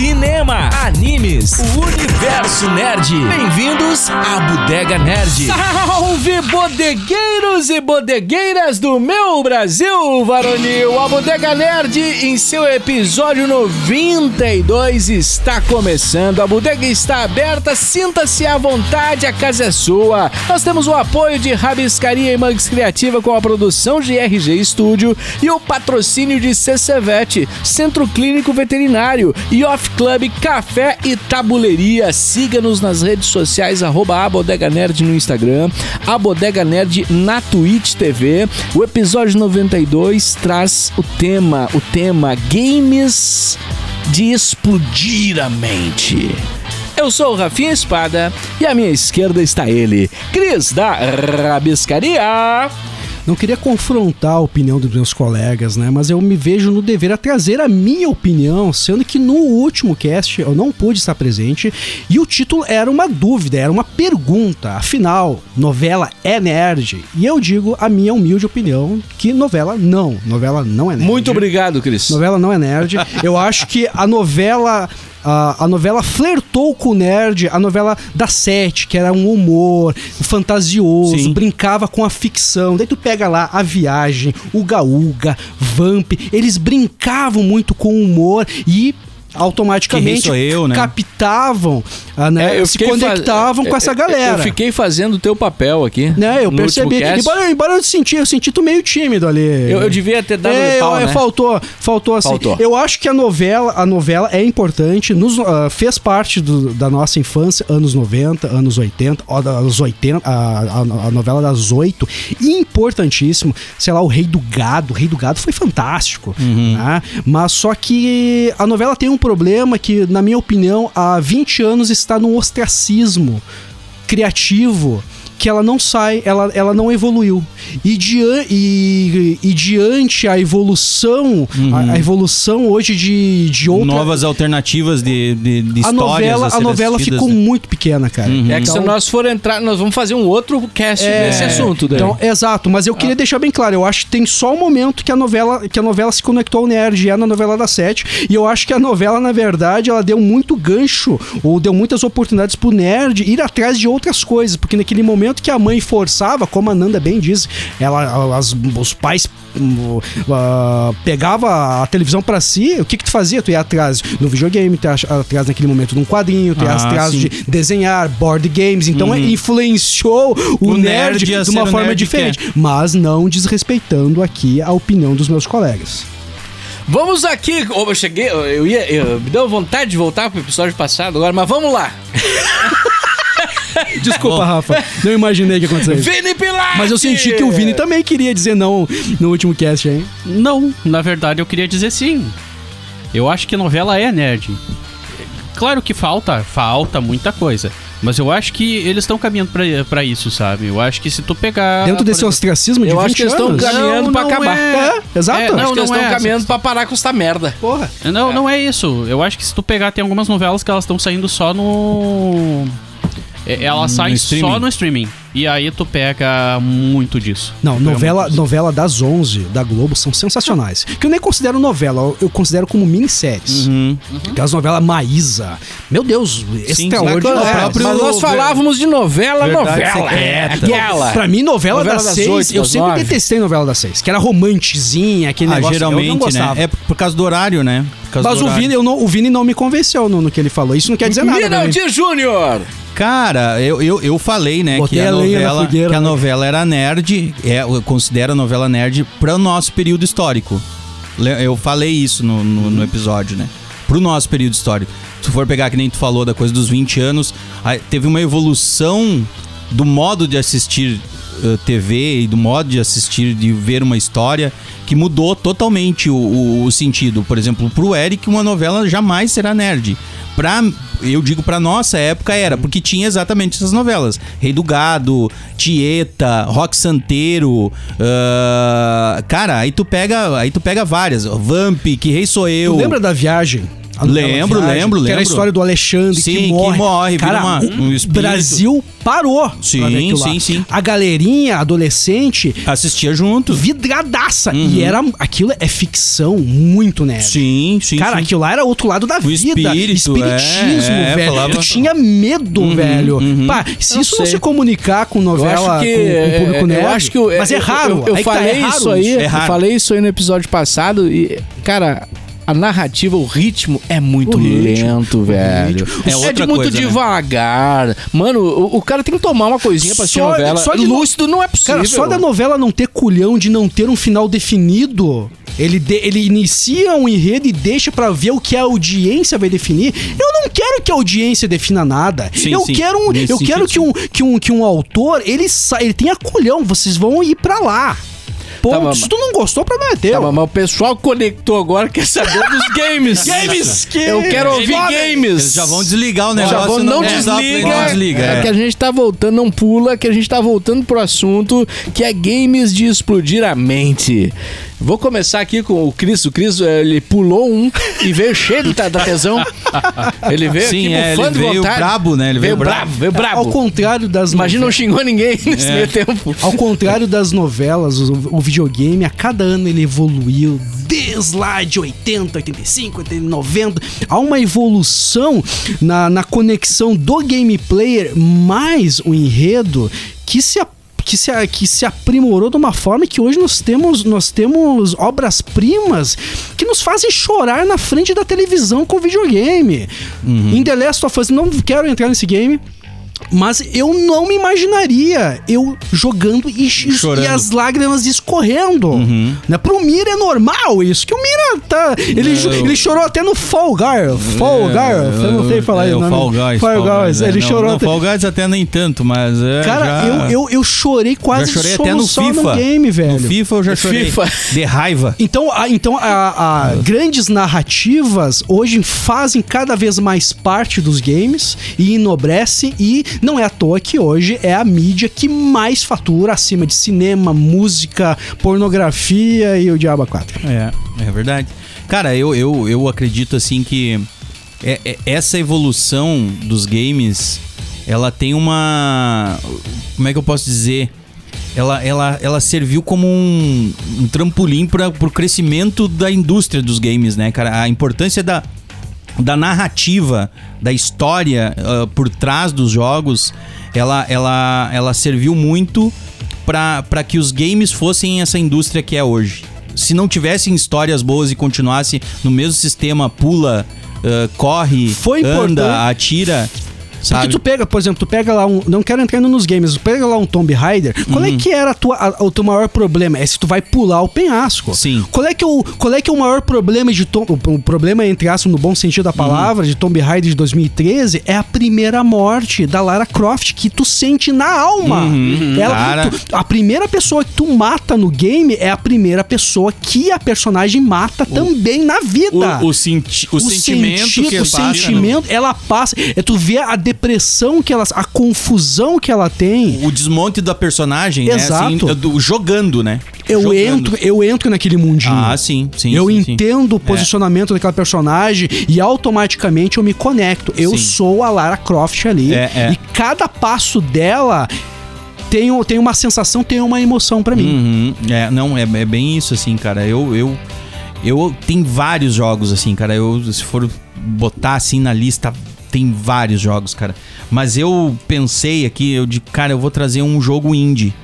cinema, animes, o universo nerd. Bem-vindos à Bodega Nerd. Salve bodegueiros e bodegueiras do meu Brasil varonil! A Bodega Nerd, em seu episódio 92, está começando. A bodega está aberta, sinta-se à vontade, a casa é sua. Nós temos o apoio de Rabiscaria e Mugs Criativa com a produção de RG Studio e o patrocínio de CCVET, Centro Clínico Veterinário e Off Club Café e Tabuleria. Siga-nos nas redes sociais, arroba a Bodega Nerd no Instagram, a Bodega Nerd na Twitch TV. O episódio 92 traz o tema, o tema Games de explodir a mente. Eu sou o Rafinha Espada e à minha esquerda está ele, Cris da Rabiscaria. Não queria confrontar a opinião dos meus colegas, né? Mas eu me vejo no dever a trazer a minha opinião, sendo que no último cast eu não pude estar presente e o título era uma dúvida, era uma pergunta. Afinal, novela é nerd? E eu digo a minha humilde opinião que novela não, novela não é nerd. Muito obrigado, Cris. Novela não é nerd. Eu acho que a novela a, a, novela flertou com o nerd, a novela da Sete, que era um humor fantasioso, Sim. brincava com a ficção. Daí tu pega lá a viagem, o Gaúga, Vamp, eles brincavam muito com o humor e automaticamente eu, né? captavam, ah, né, É, eu se conectavam fa- com essa eu- galera. Eu fiquei fazendo o teu papel aqui. né, eu percebi. Embora, embora eu senti, eu senti tu meio tímido ali. Eu, eu devia ter dado É, pau, eu- né? faltou, faltou assim. Faltou. Eu acho que a novela, a novela é importante, nos, ah, fez parte do- da nossa infância, anos 90, anos 80, ó, da- anos 80, a, a- a novela das oito, importantíssimo. Sei lá, o Rei do Gado, o Rei do Gado foi fantástico, né? Mas só que a novela tem um problema que, na minha opinião, há 20 anos está num ostracismo criativo que ela não sai, ela, ela não evoluiu. E, dia, e, e diante a evolução, a, a evolução hoje de, de outra. Novas alternativas de, de, de a histórias. novela, a a novela ficou né? muito pequena, cara. É que se Então- nós for entrar, nós vamos fazer um outro cast nesse assunto daí. Então, exato, mas eu queria deixar bem claro, eu acho que tem só um momento que a novela, que a novela se conectou ao nerd, e é na novela da Sete, e eu acho que a novela, na verdade, ela deu muito gancho, ou deu muitas oportunidades pro nerd ir atrás de outras coisas, porque naquele momento que a mãe forçava, como a Nanda bem diz, ela, as- os pais ah, pegava a televisão pra si, o que que tu fazia? Tu ia atrás do videogame, tu ia atrás naquele momento de um quadrinho, tu ia Ah, atrás sim. de desenhar, board games, então influenciou o, O nerd, nerd de uma forma diferente, mas não desrespeitando aqui a opinião dos meus colegas. Vamos aqui. Oh, eu cheguei, eu ia. eu- me deu vontade de voltar pro episódio passado agora, mas vamos lá. Desculpa, Rafa, não imaginei que aconteceu isso. Vini Pilar! Mas eu senti que o Vini também queria dizer não no último cast, hein? Não, na verdade eu queria dizer sim. Eu acho que novela é nerd. Claro que falta, falta muita coisa. Mas eu acho que eles estão caminhando pra, pra isso, sabe? Eu acho que se tu pegar. Dentro desse exemplo- ostracismo de Eu 20 acho que eles estão caminhando Não, pra não acabar. é. É, exato. É, Acho não, que eles não estão é caminhando pra parar com esta merda. Porra. Não, não é isso. Eu acho que se tu pegar, tem algumas novelas que elas estão saindo só no. É, saem streaming. só no streaming. E aí tu pega muito disso. Não, novela, muito. novela das 11 da Globo são sensacionais. Que eu nem considero novela, eu- considero como minisséries. Uhum. Aquelas novelas Maísa. Meu Deus, extraordinário. É, próprio- mas nós falávamos de novela, Verdade novela. É, secreta. aquela. Pra mim, novela, Novela das, das seis, eu das sempre nove. detestei novela das seis, que era romantizinha, aquele Ah, negócio. eu não geralmente, né? gostava. É por por causa do horário, né? Por causa Mas do o. Vini, eu não, o Vini não me convenceu no, no que ele falou. Isso não quer dizer nada. Minaldi Júnior! Cara, eu, eu, eu falei, né, Botei que a, novela, fogueira, que a né? novela era nerd, é, eu considero a novela nerd para o nosso período histórico. Eu falei isso no, no, Uhum. no episódio, né? Pro nosso período histórico. Se for pegar, que nem tu falou, da coisa dos 20 anos, teve uma evolução do modo de assistir eh, TV e do modo de assistir, de ver uma história, que mudou totalmente o, o- o sentido. Por exemplo, pro Eric, uma novela jamais será nerd. Pra, eu digo pra nossa época era, porque tinha exatamente essas novelas. Rei do Gado, Tieta, Rock Santeiro. ah, cara, aí tu pega. Aí tu pega várias. Vamp, Que Rei Sou Eu. Tu lembra da viagem? A novela Lembro, Viagem, lembro, Que era a lembro. história do Alexandre Sim, que que morre. morre, vira Cara, uma- o um espírito. Brasil parou. Sim, sim, sim. A galerinha adolescente Assistia junto. vidradaça. E era aquilo é ficção muito nerd. Sim, sim. Cara, sim. aquilo lá era outro lado da O vida. espírito, Espiritismo, é, é, velho. falava- Eu tinha medo, velho. Pá, se Eu isso não sei. se comunicar com novela que, com, com o público é, nerd, eu acho que eu- mas é eu- raro. Eu, eu que tá, falei é raro isso aí, É eu falei isso aí no episódio passado e, cara, a narrativa, o ritmo é muito O ritmo, lento, velho. É É, outra muito coisa, né? devagar. Mano, o, o cara tem que tomar uma coisinha pra assistir Só- novela. só de no- Lúcido não é possível. Cara, só da novela não ter culhão de não ter um final definido, ele, de- ele inicia um enredo e deixa pra ver o que a audiência vai definir. Eu não quero que a audiência defina nada. Sim, eu sim. quero, um, eu quero que sentido, um, que, um, que um autor, ele, sa- ele tenha culhão, vocês vão ir pra lá. Ponto. Tá, Se tu não gostou, pra não é teu. Tá, mas o pessoal conectou agora, quer saber dos games. Games que- Eu quero ouvir games. Eles já vão desligar o negócio. Já vão, não, é, desliga, Não desliga. é, é. que a gente tá voltando, não pula, que a gente tá voltando pro assunto que é games de explodir a mente. Vou começar aqui com o Cris. O Cris, eh, ele pulou um e veio cheio da, da tesão. Ele veio Sim, aqui é, ele veio vontade. brabo, né? Ele veio brabo. veio Ao brabo. contrário das Imagina, não xingou ninguém nesse É. meio tempo. Ao contrário das novelas, o, o videogame a cada ano ele evoluiu desde lá de 80, 85, 80, 90. Há uma evolução na, na conexão do game player mais o enredo que se que se, que se aprimorou de uma forma que hoje nós temos, nós temos obras-primas que nos fazem chorar na frente da televisão com videogame. Em The Last of Us, não quero entrar nesse game, mas eu não me imaginaria eu jogando e, e- e as lágrimas escorrendo. Né? Pro Mira é normal isso, que o Mira tá. Ele, ele chorou até no Fall Guy. Fall Guy, eu não sei falar é, o o nome. Fall Guys. Fall Guys, é. ele não, chorou não, até. Fall Guys até nem tanto, mas é, Cara, já- eu, eu, eu chorei quase já chorei até no FIFA. game, velho. No FIFA eu já chorei. FIFA. De raiva. Então, a, então a, a grandes narrativas hoje fazem cada vez mais parte dos games e enobrece e não é à toa que hoje é a mídia que mais fatura acima de cinema, música, pornografia e o Diabo 4. É, é verdade. Cara, eu, eu, eu acredito assim que é- é- essa evolução dos games, ela tem uma. Como é que eu posso dizer? Ela, ela, ela serviu como um, um trampolim para o crescimento da indústria dos games, né, cara? A importância da, da narrativa, da história ah, por trás dos jogos, ela, ela, ela serviu muito para que os games fossem essa indústria que é hoje. Se não tivessem histórias boas e continuasse no mesmo sistema, pula, ah, corre, Foi anda, importante. atira, Porque sabe? tu pega, por exemplo, tu pega lá um. Não quero entrar nos games, tu pega lá um Tomb Raider. Qual Uhum. é que era a tua, a- o teu maior problema? É se tu vai pular o penhasco. Sim. Qual é que é o, qual é, que é o maior problema de Tom, o, o problema, entre aspas, no bom sentido da palavra, de Tomb Raider de 2013? É a primeira morte da Lara Croft que tu sente na alma. Ela, cara. tu- a primeira pessoa que tu mata no game é a primeira pessoa que a personagem mata também na vida O, o, senti o, sentimento sentido, que o no- sentimento, ela passa. É tu vê a depressão que ela. a confusão que ela tem. o desmonte da personagem, Exato. né? Assim, do, jogando, né? Eu Jogando. entro, eu entro naquele mundinho. Ah, sim, sim. eu sim, sim. entendo o posicionamento daquela personagem e automaticamente eu me conecto. Eu Sim. sou a Lara Croft ali. É, é. E cada passo dela tem, tem uma sensação, tem uma emoção pra mim. Uhum. É, não, é, é bem isso, assim, cara. Eu, eu, eu tem vários jogos, assim, cara. Eu, se for botar assim na lista, tem vários jogos, cara. Mas eu pensei aqui, eu de cara, eu vou trazer um jogo indie.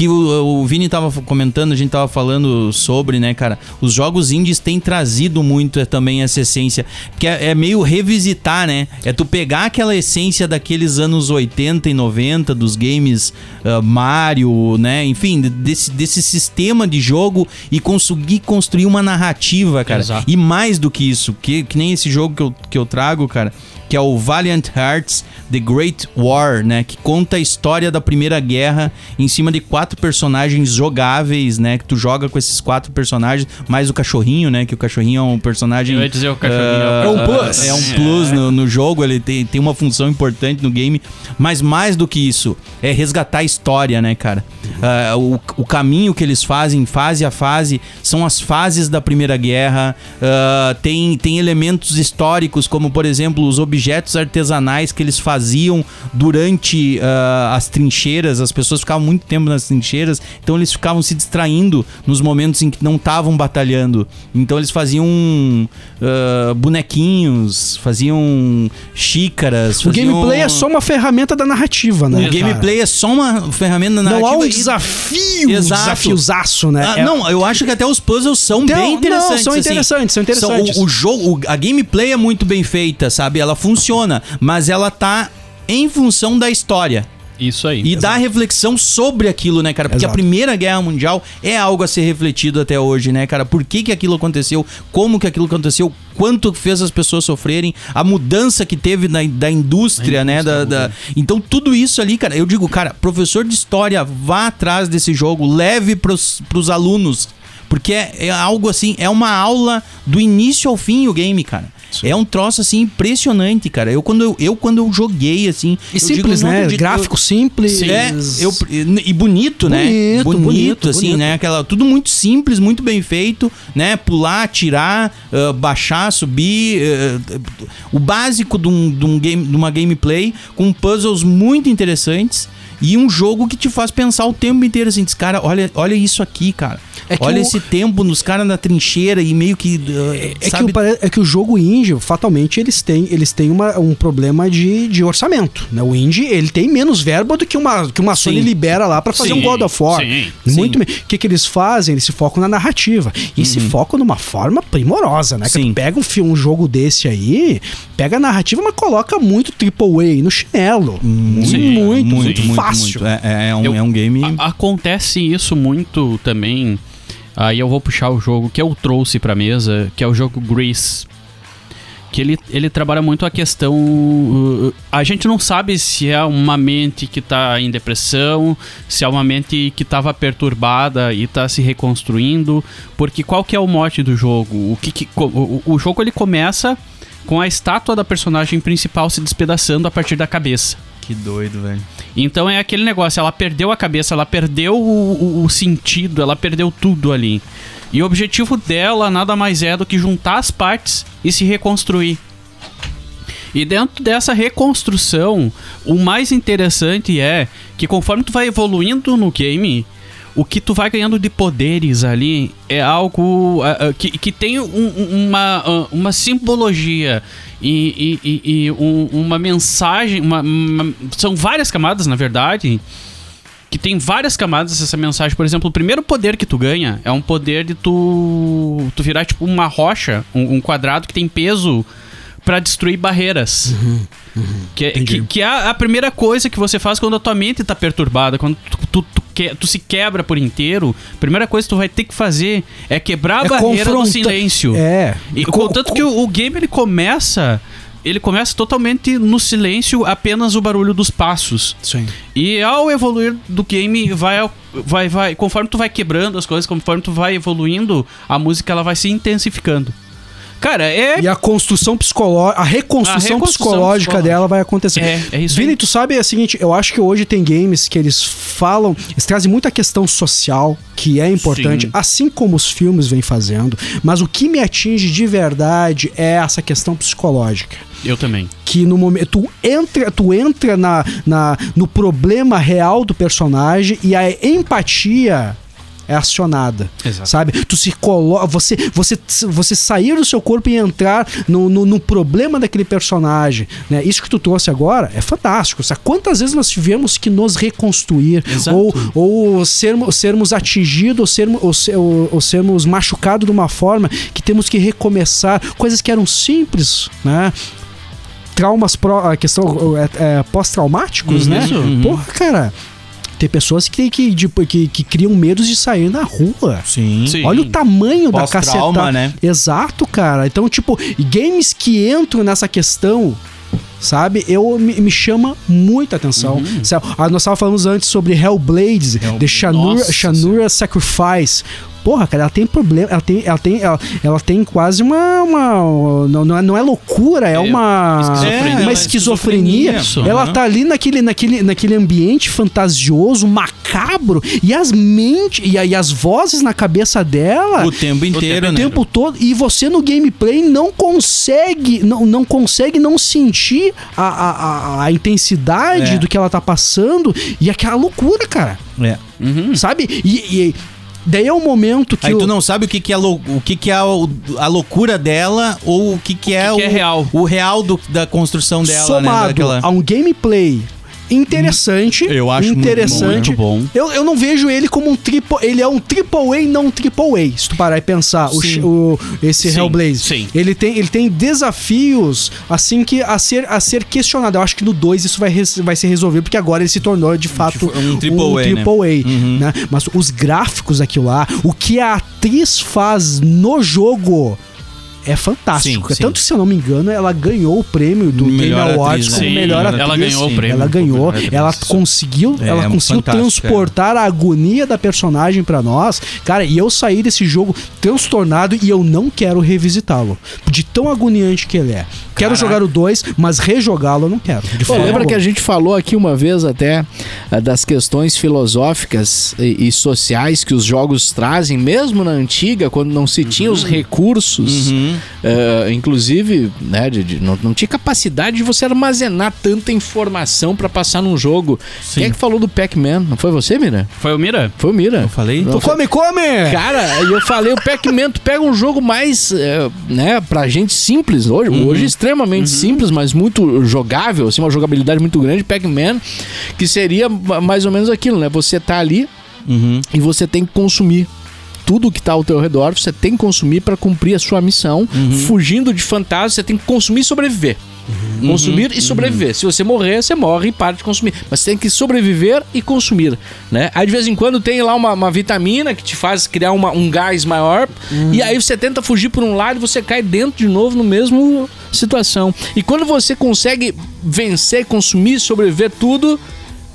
Porque o, o Vini tava comentando, a gente tava falando sobre, né, cara? Os jogos indies têm trazido muito é, também essa essência. Porque é, é meio revisitar, né? É tu pegar aquela essência daqueles anos 80 e 90 dos games ah, Mario, né? Enfim, desse, desse sistema de jogo e conseguir construir uma narrativa, cara. Exato. E mais do que isso, que, que nem esse jogo que eu, que eu trago, cara, que é o Valiant Hearts The Great War, né? Que conta a história da Primeira Guerra em cima de quatro personagens jogáveis, né? Que tu joga com esses quatro personagens, mais o cachorrinho, né? Que o cachorrinho é um personagem. Eu ia dizer o cachorrinho. ah, É um plus. É um plus no, no jogo, ele tem, tem uma função importante no game. Mas mais do que isso, é resgatar a história, né, cara? Ah, o, o caminho que eles fazem, fase a fase, são as fases da Primeira Guerra. Ah, tem, tem elementos históricos, como por exemplo os objetos artesanais que eles faziam durante ah, as trincheiras. As pessoas ficavam muito tempo nas trincheiras, então eles ficavam se distraindo nos momentos em que não estavam batalhando. Então eles faziam ah, bonequinhos, faziam xícaras. O faziam... gameplay é só uma ferramenta da narrativa, né? O gameplay é só uma ferramenta narrativa. Não há um desafio, Exato. desafiozaço, né? Ah, É- Não, eu acho que até os puzzles são Não, bem não, interessantes. são assim. interessantes, são interessantes. o, o jogo, a gameplay é muito bem feita, sabe? Ela funciona, mas ela tá em função da história. Isso aí. E da reflexão sobre aquilo, né, cara? Porque Exato. a Primeira Guerra Mundial é algo a ser refletido até hoje, né, cara? Por que, que aquilo aconteceu? Como que aquilo aconteceu? Quanto fez as pessoas sofrerem? A mudança que teve na, da indústria, né? Da, da- Então, tudo isso ali, cara, eu digo, cara, professor de história, vá atrás desse jogo, leve pros, pros alunos. Porque é, é algo assim, é uma aula do início ao fim o game, cara. É um troço assim impressionante, cara. Eu quando eu, eu quando eu joguei assim, E eu digo, simples, não né? acredito, eu- Gráfico simples. é, eu, e bonito, né? Bonito, Bonito, bonito, assim, bonito. né? Aquela, tudo muito simples, muito bem feito, né? Pular, tirar, ah, baixar, subir. ah, o básico de, um, de, um game, de uma gameplay com puzzles muito interessantes. E um jogo que te faz pensar o tempo inteiro assim, diz, cara, olha, olha isso aqui, cara. É que olha o- esse tempo nos caras na trincheira e meio que. ah, É que, sabe? o, pare- é que o jogo indie, fatalmente, eles têm, eles têm uma, um problema de, de orçamento. Né? O indie, ele tem menos verba do que uma, que uma Sony Sim. libera lá pra fazer Sim, um God of War. sim, Muito O que, que eles fazem? Eles se focam na narrativa. E se focam numa forma primorosa, né? Que Sim. pega um, fi- um jogo desse aí, pega a narrativa, mas coloca muito AAA no chinelo. Muito, Sim, muito, muito, sim. Fácil. muito. É, é um, Eu- é um game. A- acontece isso muito também. Aí eu vou puxar o jogo que eu trouxe pra mesa, que é o jogo Grease. Que ele, ele trabalha muito a questão. uh, a gente não sabe se é uma mente que tá em depressão, se é uma mente que tava perturbada e tá se reconstruindo. Porque qual que é o mote do jogo? O, que, que- o, o jogo ele começa com a estátua da personagem principal se despedaçando a partir da cabeça. Que doido, velho. Então é aquele negócio, ela perdeu a cabeça, ela perdeu o, o- o sentido, ela perdeu tudo ali. E o objetivo dela nada mais é do que juntar as partes e se reconstruir. E dentro dessa reconstrução, o mais interessante é que conforme tu vai evoluindo no game, o que tu vai ganhando de poderes ali é algo ah, ah, que, que tem um- um- uma, ah, uma simbologia e, e- e- e um- uma mensagem. uma- uma- são várias camadas, na verdade, que tem várias camadas essa mensagem. Por exemplo, o primeiro poder que tu ganha é um poder de tu, tu virar tipo uma rocha, um, um quadrado que tem peso pra destruir barreiras. que, que, que é a primeira coisa que você faz quando a tua mente tá perturbada, quando tu, tu, que- tu se quebra por inteiro. A primeira coisa que tu vai ter que fazer é quebrar a É barreira do confronta- silêncio. É. E Co- contanto co- que o, o game ele começa. Ele começa totalmente no silêncio, apenas o barulho dos passos. Sim. E ao evoluir do game, vai, vai, vai, conforme tu vai quebrando as coisas, conforme tu vai evoluindo, a música ela vai se intensificando. Cara, é. E a construção psicológica, a reconstrução, A reconstrução psicológica psicológica. dela vai acontecer. É, é isso Vini, tu sabe é o seguinte, eu acho que hoje tem games que eles falam, eles trazem muita questão social, que é importante, Sim. assim como os filmes vêm fazendo, mas o que me atinge de verdade é essa questão psicológica. Eu também. Que no momento tu entra, tu entra na, na, no problema real do personagem e a empatia é acionada. Exato. Sabe? Tu se coloca. Você, você, você sair do seu corpo e entrar no, no, no problema daquele personagem. Né? Isso que tu trouxe agora é fantástico. Sabe? Quantas vezes nós tivemos que nos reconstruir? Exato. Ou, ou sermos, sermos atingidos, ou sermos, ou, ser- ou- ou sermos machucados de uma forma que temos que recomeçar. Coisas que eram simples, né? Traumas pró, a questão é, é, pós-traumáticos, Uhum. né? Uhum. Porra, cara. Tem pessoas que, que, de- que, que criam medos de sair na rua. Sim. Sim. Olha o tamanho da cacetada. né? Exato, cara. Então, tipo, games que entram nessa questão, sabe? Eu me, me chama muita atenção. Sabe? Ah, nós estávamos falando antes sobre Hellblades, Hellblade. The Shanura, Nossa Shanura Sacrifice. Porra, cara, ela tem problema. Ela tem, ela tem, ela, ela tem quase uma. uma não, não, é, não é loucura, é, uma. esquizofrenia. uma É, esquizofrenia. isso, ela aham. tá ali naquele, naquele, naquele ambiente fantasioso, macabro, e as mentes, e, e as vozes na cabeça dela. O tempo inteiro, O né? tempo todo, e você no gameplay não consegue, não, não consegue não sentir a, a, a, a intensidade É. do que ela tá passando e aquela loucura, cara. É. Sabe? E, e daí é o momento que Aí o- tu não sabe o que, que é, lou- o que, que é a, a loucura dela ou o que, que é que o, que é real. o real do- da construção dela, somado né? Daquela... a um gameplay interessante, Eu acho muito interessante. bom, muito bom. Eu, eu não vejo ele como um triple, ele é um triple A, não um triple A. Se tu parar e pensar, o, o- esse Sim, Hellblaze, sim. ele tem ele tem desafios assim que a ser a ser questionado. Eu acho que no 2 isso vai, vai ser resolvido porque agora ele se tornou de fato um triple A, né? triple A, Uhum. né? Mas os gráficos aqui lá, o que a atriz faz no jogo é fantástico. Sim, sim. Tanto que, se eu não me engano, ela ganhou o prêmio do Melhor Game Awards atriz, como né? melhor Sim, atriz. ela ganhou o prêmio. Ela ganhou, ela conseguiu, É, ela é conseguiu fantástico, transportar a agonia da personagem pra nós. Cara, e eu saí desse jogo transtornado e eu não quero revisitá-lo. De tão agoniante que ele é. Quero Caraca. jogar o 2, mas rejogá-lo eu não quero. De Pô, lembra que a gente falou aqui uma vez até eh, das questões filosóficas e, e sociais que os jogos trazem, mesmo na antiga, quando não se tinha os recursos, Uhum. Eh, inclusive, né, de, de- não, não tinha capacidade de você armazenar tanta informação pra passar num jogo. Quem é que falou do Pac-Man? Não foi você, Mira? Foi o Mira? Foi o Mira. Eu falei? Tu come, come! Cara, eu falei, o Pac-Man, tu pega um jogo mais, é, né, pra gente simples hoje, hoje extremamente simples, mas muito jogável, assim, uma jogabilidade muito grande, Pac-Man, que seria ma- mais ou menos aquilo, né? Você tá ali Uhum. e você tem que consumir tudo que tá ao teu redor, você tem que consumir pra cumprir a sua missão, fugindo de fantasmas, você tem que consumir e sobreviver. Consumir e sobreviver. Se você morrer, você morre e para de consumir. Mas você tem que sobreviver e consumir, né? Aí de vez em quando tem lá uma, uma vitamina que te faz criar uma- um gás maior e aí você tenta fugir por um lado e você cai dentro de novo no mesmo situação. E quando você consegue vencer, consumir, sobreviver tudo,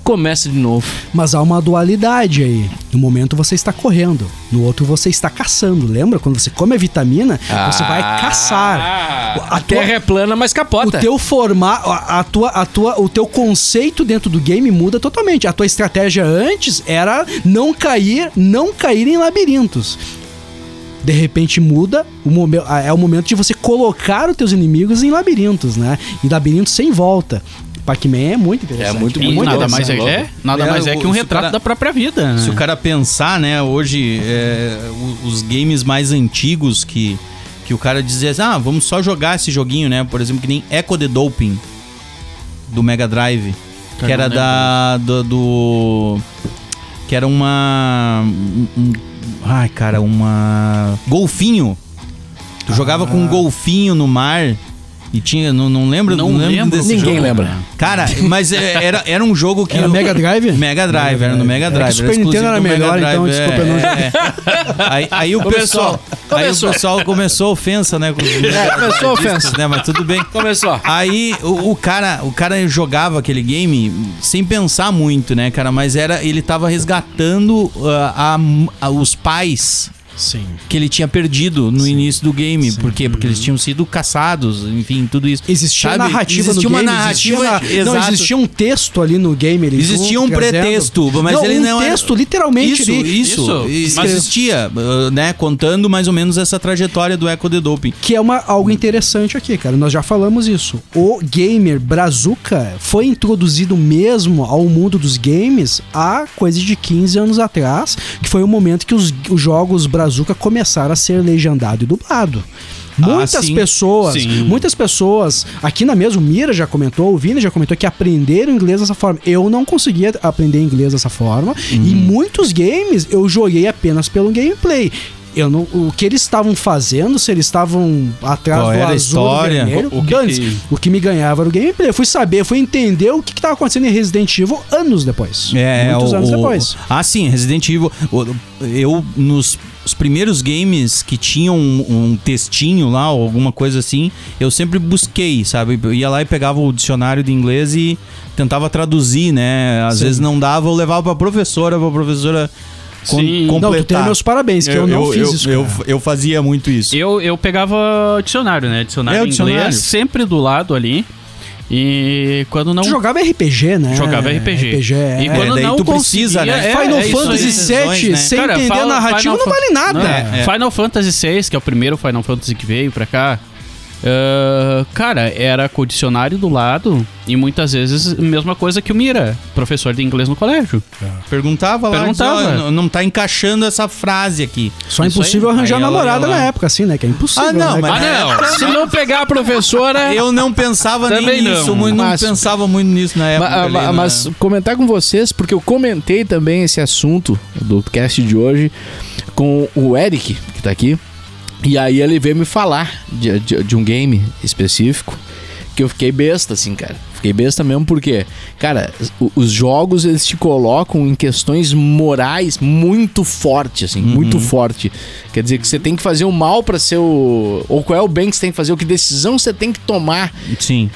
começa de novo. Mas há uma dualidade aí. No momento você está correndo, no outro você está caçando. Lembra? Quando você come a vitamina, você vai caçar. Ah, A, A tua- terra é plana, mas O capota. teu formato, a, a tua, a tua, o teu conceito dentro do game muda totalmente. A tua estratégia antes era não cair, não cair em labirintos. De repente muda, o momen- ah, é o momento de você colocar os teus inimigos em labirintos, né? Em labirintos sem volta. Pac-Man é muito interessante. É muito, muito nada mais é, é nada É, mais é que um retrato cara- da própria vida. né? Se o cara pensar, né, hoje, é, os games mais antigos que, que o cara dizia, ah, vamos só jogar esse joguinho, né? Por exemplo, que nem Echo the Doping, do Mega Drive, que era da, do, do- Que era uma... um- um- ai, cara, uma... Golfinho. Tu jogava com um golfinho no mar e tinha... Não, não lembro, Não lembro lembro, desse Ninguém jogo. lembra. Cara, mas é, era, era um jogo que... Era eu- Mega Drive? Mega Drive, era no Mega É que Drive. o Super Nintendo era melhor, então, Drive, desculpa, eu não é, é. Aí, aí o Começou. pessoal, aí o Começou. pessoal começou a ofensa, né? Com os É, começou a ofensa. né? Mas tudo bem. Começou. Aí o, o cara, o cara jogava aquele game sem pensar muito, né, cara? Mas era, ele tava resgatando ah, a- a- os pais Sim. que ele tinha perdido no início do game. Por quê? Porque eles tinham sido caçados, enfim, tudo isso. Existia Sabe? narrativa existia no uma game, narrativa, existia na- não, exato. existia um texto ali no game. Ele Existia um trazendo- pretexto, mas não, ele um não era- texto, literalmente. Isso, ali, isso, Isso. Mas existia, uh, né? Contando mais ou menos essa trajetória do Echo the Doping. Que é uma, algo interessante aqui, cara. Nós já falamos isso. O gamer Brazuca foi introduzido mesmo ao mundo dos games há coisa de 15 anos atrás, que foi o momento que os, os jogos Brazuca começaram a ser legendado e dublado. Muitas Ah, sim. pessoas, Sim. muitas pessoas, aqui na mesa, o Mira já comentou, o Vini já comentou que aprenderam inglês dessa forma. Eu não conseguia aprender inglês dessa forma. E Uhum. muitos games eu joguei apenas pelo gameplay. Eu não, o que eles estavam fazendo, se eles estavam atrás Qual do azul história? vermelho, O- o que dane-se. que- o que me ganhava era o gameplay. Eu fui saber, fui entender o que estava acontecendo em Resident Evil anos depois. Muitos o- anos depois. Ah, sim, Resident Evil. Eu, nos os primeiros games que tinham um, um textinho lá, ou alguma coisa assim, eu sempre busquei, sabe? Eu ia lá e pegava o dicionário de inglês e tentava traduzir, né? Às Sim. vezes não dava, eu levava pra professora, pra professora con- Sim. completar. Não, tu tem meus parabéns, que eu, não fiz isso. Eu, cara. eu fazia muito isso. Eu, eu pegava dicionário, né? Dicionário É, em dicionário. inglês, sempre do lado ali. E quando não. Tu jogava RPG, né? Jogava RPG. RPG, é. E quando daí não tu precisa, né? é, Final é Fantasy VII, né? sem Cara, entender a narrativa, Final não vale nada. Não, É, é. Final Fantasy VI, que é o primeiro Final Fantasy que veio pra cá. Ah, cara, era com o dicionário do lado e muitas vezes a mesma coisa que o Mira, professor de inglês no colégio. Perguntava lá, Perguntava. dizia, "Ó, não- não tá encaixando essa frase aqui. Só é Isso impossível aí. arranjar Aí namorada na época, assim, né? Que é impossível. Ah, não, né? mas- Ah, não! Se não pegar a professora. Eu não pensava nem não. nisso, muito, não Mas- pensava muito nisso na época. Ma- ali, ma- né? mas comentar com vocês, porque eu comentei também esse assunto do cast de hoje com o Eric, que tá aqui. E aí ele veio me falar de, de- de um game específico que eu fiquei besta, assim, cara. Fiquei besta mesmo porque, cara, os jogos eles te colocam em questões morais muito forte, assim, muito forte. Quer dizer que você tem que fazer o mal pra ser o. Ou qual é o bem que você tem que fazer, ou que decisão você tem que tomar Sim.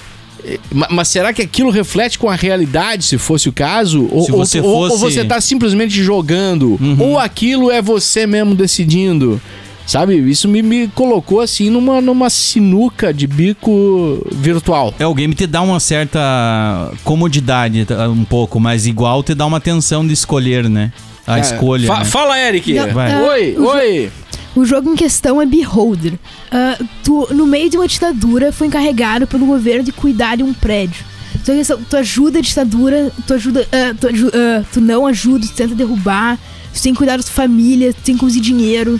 Ma- Mas será que aquilo reflete com a realidade, se fosse o caso? Ou, Se ou- você ou- ou fosse- você tá simplesmente jogando? Uhum. Ou aquilo é você mesmo decidindo? Sabe? Isso me, me colocou assim numa, numa sinuca de bico virtual. É, o game te dá uma certa comodidade, tá, um pouco, mas igual te dá uma tensão de escolher, né? A É, escolha. fa- né? Fala, Eric! Não, Vai. ah, Oi, o oi! O jogo em questão é Beholder. Ah, tu, no meio de uma ditadura, foi encarregado pelo governo de cuidar de um prédio. Então, tu ajuda a ditadura, tu ajuda. ah, tu, ah, tu não ajuda, tu tenta derrubar, tu tem que cuidar da tua família, tu tem que conseguir dinheiro.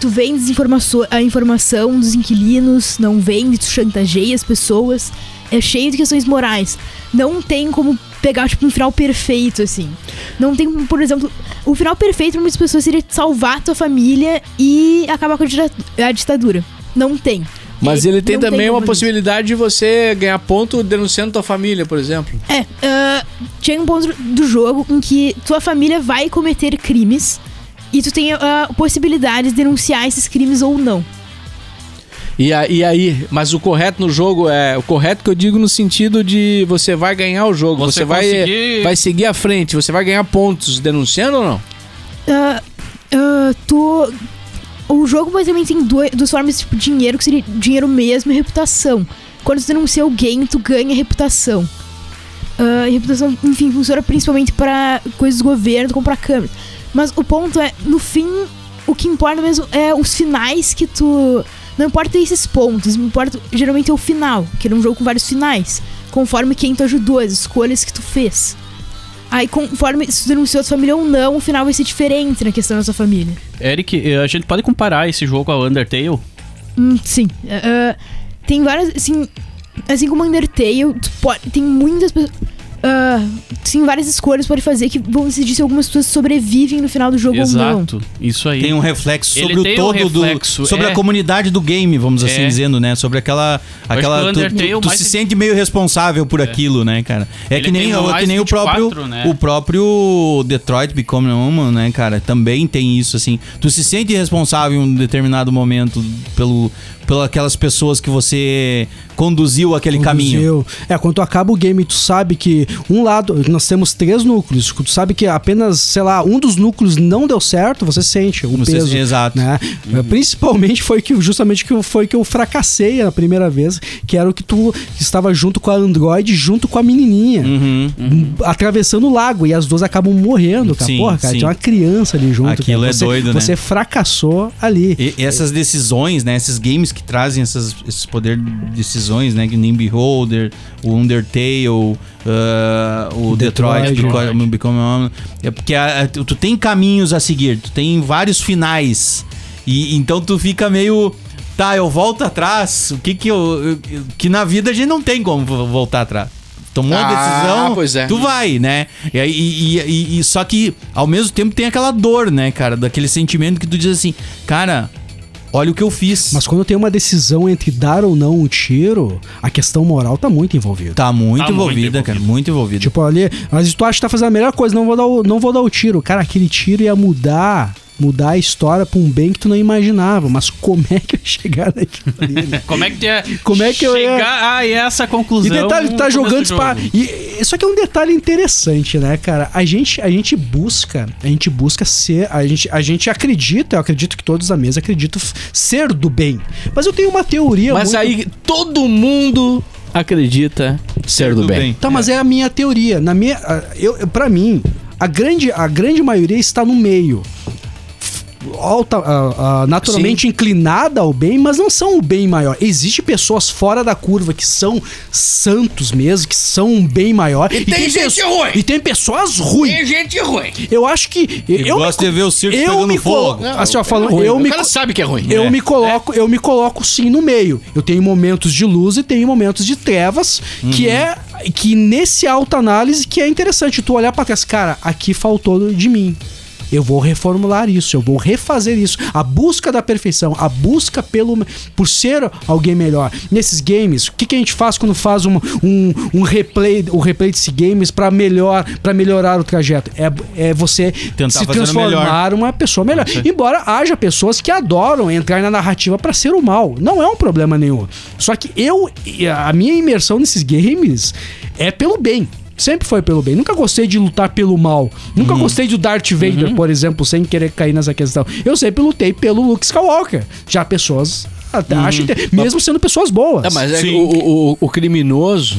Tu, vendes informaço- a informação dos inquilinos, não vende, tu chantageia as pessoas. É cheio de questões morais. Não tem como pegar, tipo, um final perfeito, assim. Não tem, como, por exemplo, o final perfeito para muitas pessoas seria salvar tua família e acabar com a dita- a ditadura. Não tem. Mas ele tem também uma como isso. possibilidade de você ganhar ponto denunciando tua família, por exemplo. É, ah, chega um ponto do jogo em que tua família vai cometer crimes e tu tem a possibilidade de denunciar esses crimes ou não. E, a- e aí, mas o correto no jogo é. O correto que eu digo no sentido de você vai ganhar o jogo, você, Você vai, conseguir- vai seguir à frente, você vai ganhar pontos denunciando ou não? Ah, ah, tu. O jogo basicamente tem duas, duas formas, tipo, dinheiro, que seria dinheiro mesmo e reputação. Quando tu denuncia alguém, tu ganha reputação. E reputação, enfim, funciona principalmente para coisas do governo, como pra câmera. Mas o ponto é, no fim, o que importa mesmo é os finais que tu. Não importa esses pontos, importa geralmente é o final, que é um jogo com vários finais. Conforme quem tu ajudou, as escolhas que tu fez. Aí, conforme se tu denunciou a tua família ou não, o final vai ser diferente na questão da sua família. Eric, eh, a gente pode comparar esse jogo ao Undertale? Hum, sim. Ah, tem várias. Assim, assim como Undertale, tu pode, tem muitas pessoas. Ah, tem várias escolhas que pode fazer que vão decidir se algumas pessoas sobrevivem no final do jogo ou não. Exato, isso aí. Tem um reflexo sobre tem o um todo reflexo, do. Sobre é. a comunidade do game, vamos assim É. dizendo, né? Sobre aquela. aquela tu tu, tu se se- sente meio responsável por aquilo, né, cara? É Ele que nem, que nem o 24, próprio. né? O próprio Detroit Become Human, né, cara? Também tem isso, assim. Tu se sente responsável em um determinado momento pelo, pelas aquelas pessoas que você conduziu aquele caminho. Conduziu. É, quando tu acaba o game, tu sabe que um lado, nós temos três núcleos, tu sabe que apenas, sei lá, um dos núcleos não deu certo, você sente o Você- peso. exato. Né? Principalmente foi que justamente que foi que eu fracassei a primeira vez, que era o que tu estava junto com a Android, junto com a menininha. Uhum. Atravessando o lago e as duas acabam morrendo, cara. Sim, Porra, cara, sim. tinha uma criança ali junto. Aquilo cara. é Você- doido, né? Você fracassou ali. E, e essas decisões, né? Esses games que trazem essas, esses poder de decisões, né? Que nem Beholder, o Undertale, ah, o Detroit, Detroit. Become, Become Human. É porque a- a- tu, tu tem caminhos a seguir, tu tem vários finais. E então tu fica meio. Tá, eu volto atrás. O que que eu. eu- que na vida a gente não tem como vo- voltar atrás. Tomou uma Ah, decisão, pois é. tu vai, né? E, aí- e, e- e- só que ao mesmo tempo tem aquela dor, né, cara? Daquele sentimento que tu diz assim, cara, olha o que eu fiz. Mas quando tem uma decisão entre dar ou não um tiro, a questão moral tá muito envolvida. Tá muito Tá muito envolvida, cara, envolvido. muito envolvida. Tipo, ali, mas tu acha que tá fazendo a melhor coisa, não vou dar o, não vou dar o tiro. Cara, aquele tiro ia mudar mudar a história pra um bem que tu não imaginava. Mas como é que eu ia chegar naquilo ali? né? Como é que tu ia Como é que eu ia- chegar a essa E conclusão? detalhe, tu tá jogando do spa. E isso aqui é um detalhe interessante, né, cara? A gente, a gente busca, a gente busca ser, a gente, a gente acredita, eu acredito que todos da mesa acreditam ser do bem. Mas eu tenho uma teoria Mas muito- aí todo mundo acredita ser do, bem. Tá, mas é a minha teoria. Na minha, a- eu, eu- para mim, a grande, a grande maioria está no meio. Alta, a- a- naturalmente inclinada ao bem, mas não são o bem maior. Existem pessoas fora da curva que são santos mesmo, que são um bem maior. E tem gente pesso- ruim. E tem pessoas ruins. Tem gente ruim. Eu acho que. Eu gosta me, de ver o circo eu pegando me fogo. colo- Assim, ó, falando, Ruim. eu o me cara sabe que é ruim. eu É. me coloco, eu me coloco sim no meio. Eu tenho momentos de luz e tenho momentos de trevas, que é que nesse autoanálise que é interessante tu olhar pra trás, cara, aqui faltou de mim. Eu vou reformular isso, eu vou refazer isso. A busca da perfeição, a busca pelo por ser alguém melhor. Nesses games, o que, que a gente faz quando faz um, um, um replay, o replay desses games para melhor, para melhorar o trajeto? É, é você Tentar se transformar melhor. uma pessoa melhor. Embora haja pessoas que adoram entrar na narrativa pra ser o mal. Não é um problema nenhum. Só que eu, a minha imersão nesses games é pelo bem. Sempre foi pelo bem. Nunca gostei de lutar pelo mal. Nunca gostei do Darth Vader, por exemplo, sem querer cair nessa questão. Eu sempre lutei pelo Luke Skywalker. Já pessoas. Até acho inte- mesmo sendo pessoas boas. É, mas é o, o, o criminoso,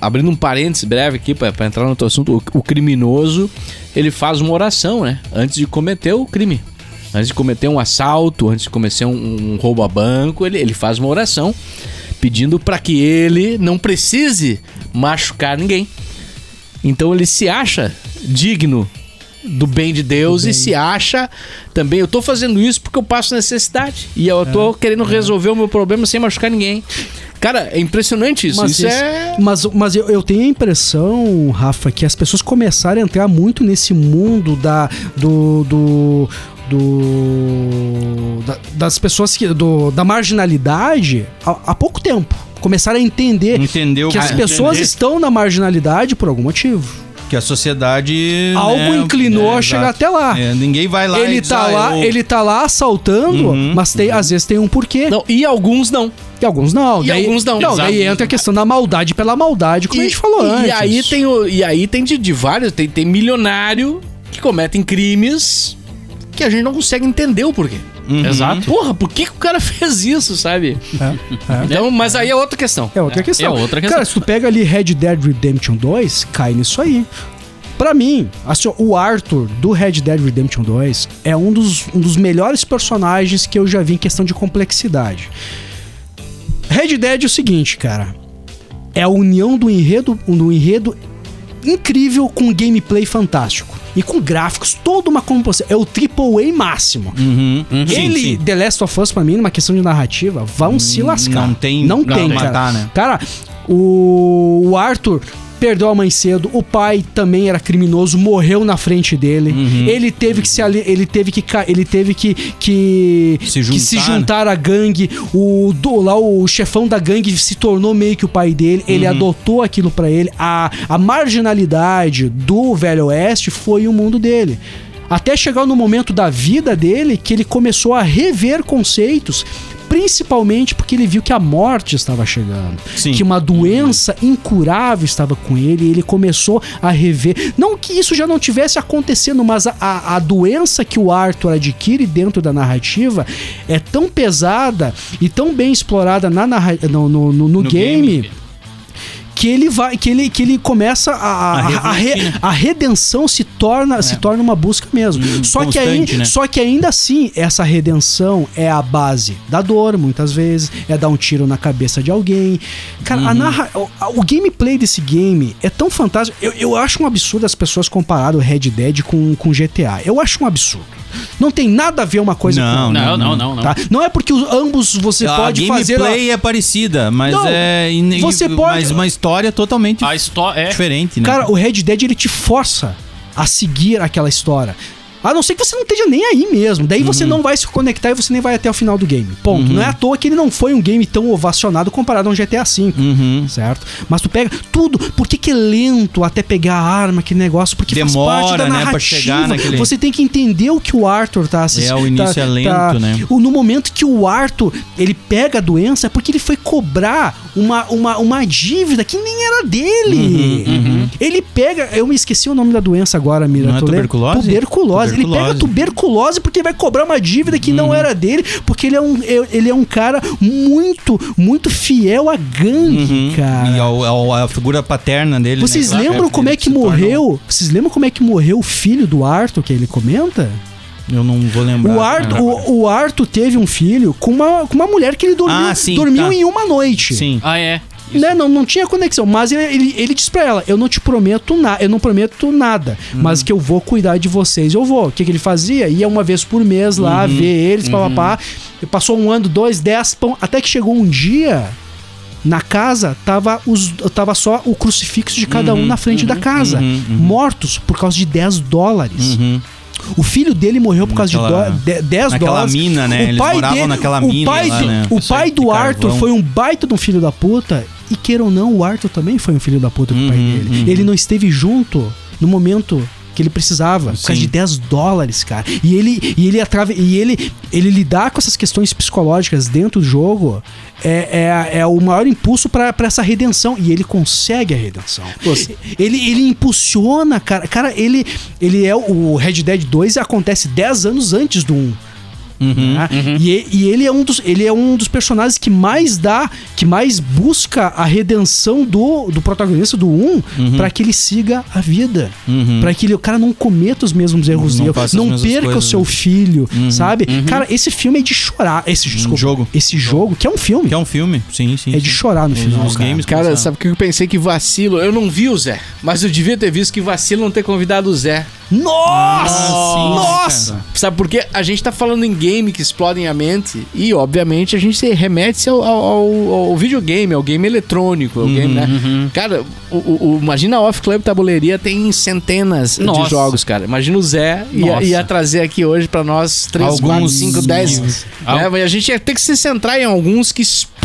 abrindo um parênteses breve aqui pra, pra entrar no teu assunto, o, o criminoso, ele faz uma oração, né? Antes de cometer o crime. Antes de cometer um assalto, antes de cometer um, um roubo a banco, ele, ele faz uma oração pedindo pra que ele não precise machucar ninguém. Então ele se acha digno do bem de Deus e se acha também. Eu tô fazendo isso porque eu passo necessidade. E eu tô querendo resolver o meu problema sem machucar ninguém. Cara, é impressionante isso. Mas, isso é. mas, mas eu, eu tenho a impressão, Rafa, que as pessoas começaram a entrar muito nesse mundo da. do. do do- da- das pessoas que. Do, da marginalidade há, há pouco tempo. Começaram a entender Entendeu? que as pessoas entender estão na marginalidade por algum motivo. Que a sociedade. Algo né, inclinou é, a chegar exato. até lá. É, ninguém vai lá ele e diz, tá "Ah, lá, eu- ele tá lá assaltando, Uhum, mas tem, às vezes tem um porquê. Não, e alguns não. E alguns não. E alguns não. Não, daí entra a questão da maldade pela maldade, como a gente falou e antes. aí tem o, E aí tem de, de vários. Tem, tem milionário que cometem crimes que a gente não consegue entender o porquê. Uhum. Exato. Porra, por que, que o cara fez isso, sabe? É, é. Então, mas aí é outra questão. É outra questão. é outra questão. Cara, se tu pega ali Red Dead Redemption 2, cai nisso aí. Pra mim, assim, o Arthur do Red Dead Redemption 2 é um dos, um dos melhores personagens que eu já vi em questão de complexidade. Red Dead é o seguinte, cara. É a união do enredo, do enredo incrível com um gameplay fantástico. E com gráficos, toda uma composição. É o AAA máximo. Uhum. Sim, Ele, sim. The Last of Us, pra mim, numa questão de narrativa, vão se lascar. não tem Não pra tem, cara. matar, né? Cara, o Arthur perdeu a mãe cedo, o pai também era criminoso, morreu na frente dele. Uhum. Ele teve que se ele teve que ele teve que que Se que se juntar, né? juntar à gangue. O do, lá o chefão da gangue se tornou meio que o pai dele. Ele Uhum. adotou aquilo pra ele. A, a marginalidade do Velho Oeste foi o mundo dele. Até chegar no momento da vida dele que ele começou a rever conceitos, principalmente porque ele viu que a morte estava chegando, Sim. que uma doença incurável estava com ele e ele começou a rever. Não que isso já não tivesse acontecendo, mas a, a, a doença que o Arthur adquire dentro da narrativa é tão pesada e tão bem explorada na no, no- no No game, game. Que ele vai que ele, que ele começa a, a, A a, re- né? a redenção se torna se torna uma busca mesmo Hum, só que aí né? só que ainda assim essa redenção é a base da dor muitas vezes é dar um tiro na cabeça de alguém cara Uhum. a narra, o, a- o gameplay desse game é tão fantástico eu, eu acho um absurdo as pessoas compararem o Red Dead com, com GTA eu acho um absurdo não tem nada a ver uma coisa Não, com Não, não, não, não. Tá? Não é porque os- ambos você a pode fazer. gameplay é parecida, mas Não, é você pode- mas uma história totalmente A história é. diferente, né? Cara, o Red Dead ele te força a seguir aquela história. A não ser que você não esteja nem aí mesmo. Daí você Uhum. não vai se conectar e você nem vai até o final do game. Ponto. Não é à toa que ele não foi um game tão ovacionado comparado a um GTA V. Uhum. Certo? Mas tu pega tudo. Por que, que é lento até pegar a arma, aquele negócio? Porque faz Demora, parte da né, pra narrativa. chegar naquele- Você tem que entender o que o Arthur tá assistindo. É, o início é lento, né? O- No momento que o Arthur ele pega a doença é porque ele foi cobrar uma, uma, uma dívida que nem era dele. Uhum, Ele pega. Eu me esqueci o nome da doença agora, Mira. Não é tu lembra? tuberculose? Tuberculose. Ele pega Tuberculose. tuberculose porque ele vai cobrar uma dívida que não era dele, porque ele é um, ele é um cara muito, muito fiel à gangue, cara. Uhum. E ao- ao- a, figura paterna dele. Vocês né? lembram como é que se tornou- morreu? Vocês lembram como é que morreu o filho do Arthur que ele comenta? Eu não vou lembrar. O Arthur, o, o Arthur teve um filho com uma, com uma mulher que ele dormiu, Ah, sim, dormiu tá. em uma noite. Sim. Ah, é. Né? Não, não tinha conexão, mas ele, ele, ele disse pra ela: Eu não te prometo nada, eu não prometo nada, Uhum. mas que eu vou cuidar de vocês, eu vou. O que, que ele fazia? Ia uma vez por mês lá Uhum. ver eles, papapá. E Passou um ano, dois, dez, pão, até que chegou um dia. Na casa tava, os, tava só o crucifixo de cada um na frente da casa, uhum, uhum. mortos por causa de 10 dólares. Uhum. O filho dele morreu por causa Naquela- de do- de- 10 naquela dólares. mina, né? O Eles pai moravam dele, naquela o mina pai lá, do, né? O Pessoal pai do carvão. Arthur foi um baita de um filho da puta. E queira ou não, o Arthur também foi um filho da puta com o pai Uhum, dele. uhum. Ele não esteve junto no momento que ele precisava, por causa de 10 dólares, cara. E ele e ele atrave, e ele ele lidar com essas questões psicológicas dentro do jogo é, é, é o maior impulso pra pra essa redenção e ele consegue a redenção. Ele, ele impulsiona, cara. Cara, ele ele é o o Red Dead 2 acontece 10 anos antes do 1. Uhum. né? E, e ele é um dos ele é um dos personagens que mais dá que mais busca a redenção do, do protagonista do 1 pra que ele siga a vida Uhum. Pra que ele, o cara não cometa os mesmos erros Não dele, não mesmas perca coisas, o seu né? filho sabe cara esse filme é de chorar esse desculpa, jogo. esse jogo que é um filme Que é um filme, sim, sim. é de sim. chorar no Os- final os cara. games Cara, começaram. sabe o que eu pensei que vacilo? Eu não vi o Zé, mas eu devia ter visto que vacilo não ter convidado o Zé. Nossa Ah, nossa. Sabe por quê? A gente tá falando em game que explodem a mente e, obviamente, a gente se remete ao, ao, ao- videogame, ao game eletrônico, ao game, né? Cara, o, o- imagina a Off Club Tabuleiria tem centenas de Nossa. jogos, cara. Imagina o Zé ia, ia trazer aqui hoje pra nós 3, Alguns 4, 5, 10. games. Né? Mas a gente ia ter que se centrar em alguns que explodem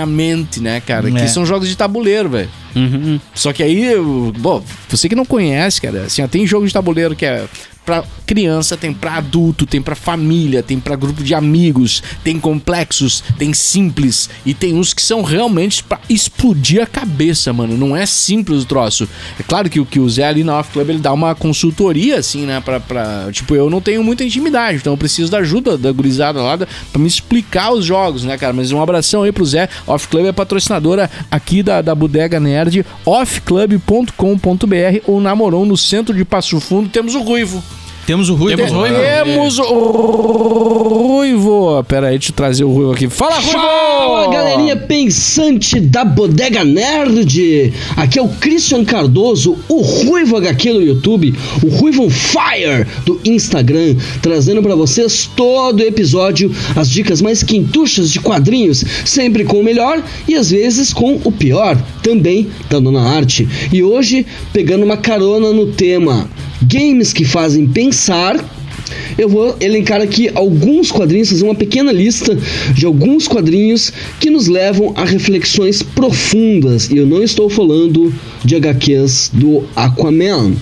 a mente, né, cara? É. Que são jogos de tabuleiro, velho. Uhum. Só que aí, bom, você que não conhece, cara, assim, ó, tem jogo de tabuleiro que é pra criança, tem pra adulto, tem pra família, tem pra grupo de amigos, tem complexos, tem simples e tem uns que são realmente pra explodir a cabeça, mano. Não é simples o troço. É claro que, o- que o Zé ali na Off Club ele dá uma consultoria, assim, né? Pra, pra- tipo, eu não tenho muita intimidade, então eu preciso da ajuda da gurizada lá da, pra me explicar os jogos, né, cara? Mas um abração aí pro Zé. Off Club é patrocinadora aqui da, da Bodega Nerd, offclub.com.br ou Namorão no centro de Passo Fundo. Temos o Ruivo. Temos o Rui. Temos o Ruivo. Temos o Ruivo. Pera aí, deixa eu trazer o Ruivo aqui. Fala, Ruivo! Fala galerinha pensante da Bodega Nerd! Aqui é o Christian Cardoso, o Ruivo HQ no YouTube, o Ruivo on Fire do Instagram, trazendo pra vocês todo episódio as dicas mais quentuchas de quadrinhos, sempre com o melhor e às vezes com o pior, também da Dona Arte. E hoje, pegando uma carona no tema Games que fazem pensar, eu vou elencar aqui alguns quadrinhos, fazer uma pequena lista de alguns quadrinhos que nos levam a reflexões profundas. E eu não estou falando de HQs do Aquaman.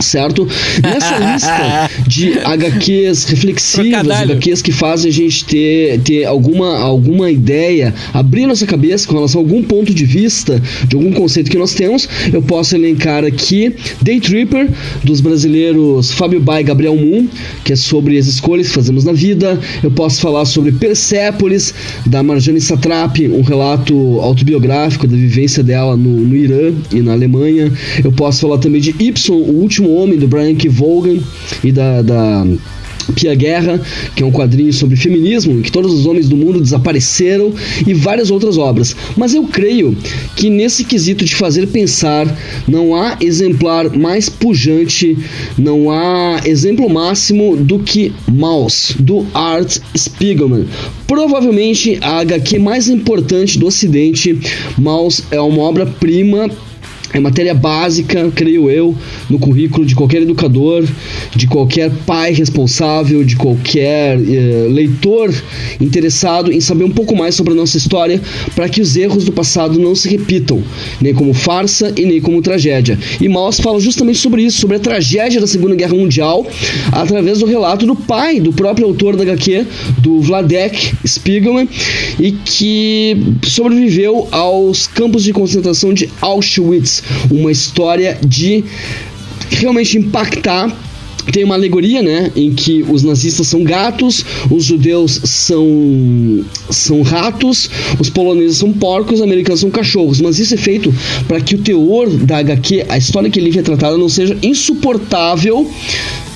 Certo? Nessa lista de HQs reflexivas, Trocadalho. HQs que fazem a gente ter, ter alguma, alguma ideia, abrir nossa cabeça com relação a algum ponto de vista de algum conceito que nós temos, eu posso elencar aqui Day Tripper, dos brasileiros Fábio Bai e Gabriel Moon, que é sobre as escolhas que fazemos na vida. Eu posso falar sobre Persépolis, da Marjane Satrapi, um relato autobiográfico da vivência dela no, no Irã e na Alemanha. Eu posso falar também de Y, o último homem, do Brian K. Vaughan e da- da Pia Guerra, que é um quadrinho sobre feminismo, em que todos os homens do mundo desapareceram e várias outras obras. Mas eu creio que nesse quesito de fazer pensar, não há exemplar mais pujante, não há exemplo máximo do que Maus, do Art Spiegelman. Provavelmente a HQ mais importante do ocidente, Maus é uma obra-prima é matéria básica, creio eu, no currículo de qualquer educador, de qualquer pai responsável, de qualquer eh, leitor interessado em saber um pouco mais sobre a nossa história, para que os erros do passado não se repitam, nem como farsa e nem como tragédia. E Maus fala justamente sobre isso, sobre a tragédia da Segunda Guerra Mundial, através do relato do pai, do próprio autor da HQ, do Vladek Spiegelman, e que sobreviveu aos campos de concentração de Auschwitz. Uma história de realmente impactar tem uma alegoria, né, em que os nazistas são gatos, os judeus são são ratos, os poloneses são porcos, os americanos são cachorros. Mas isso é feito para que o teor da HQ, a história que ele é retratada, não seja insuportável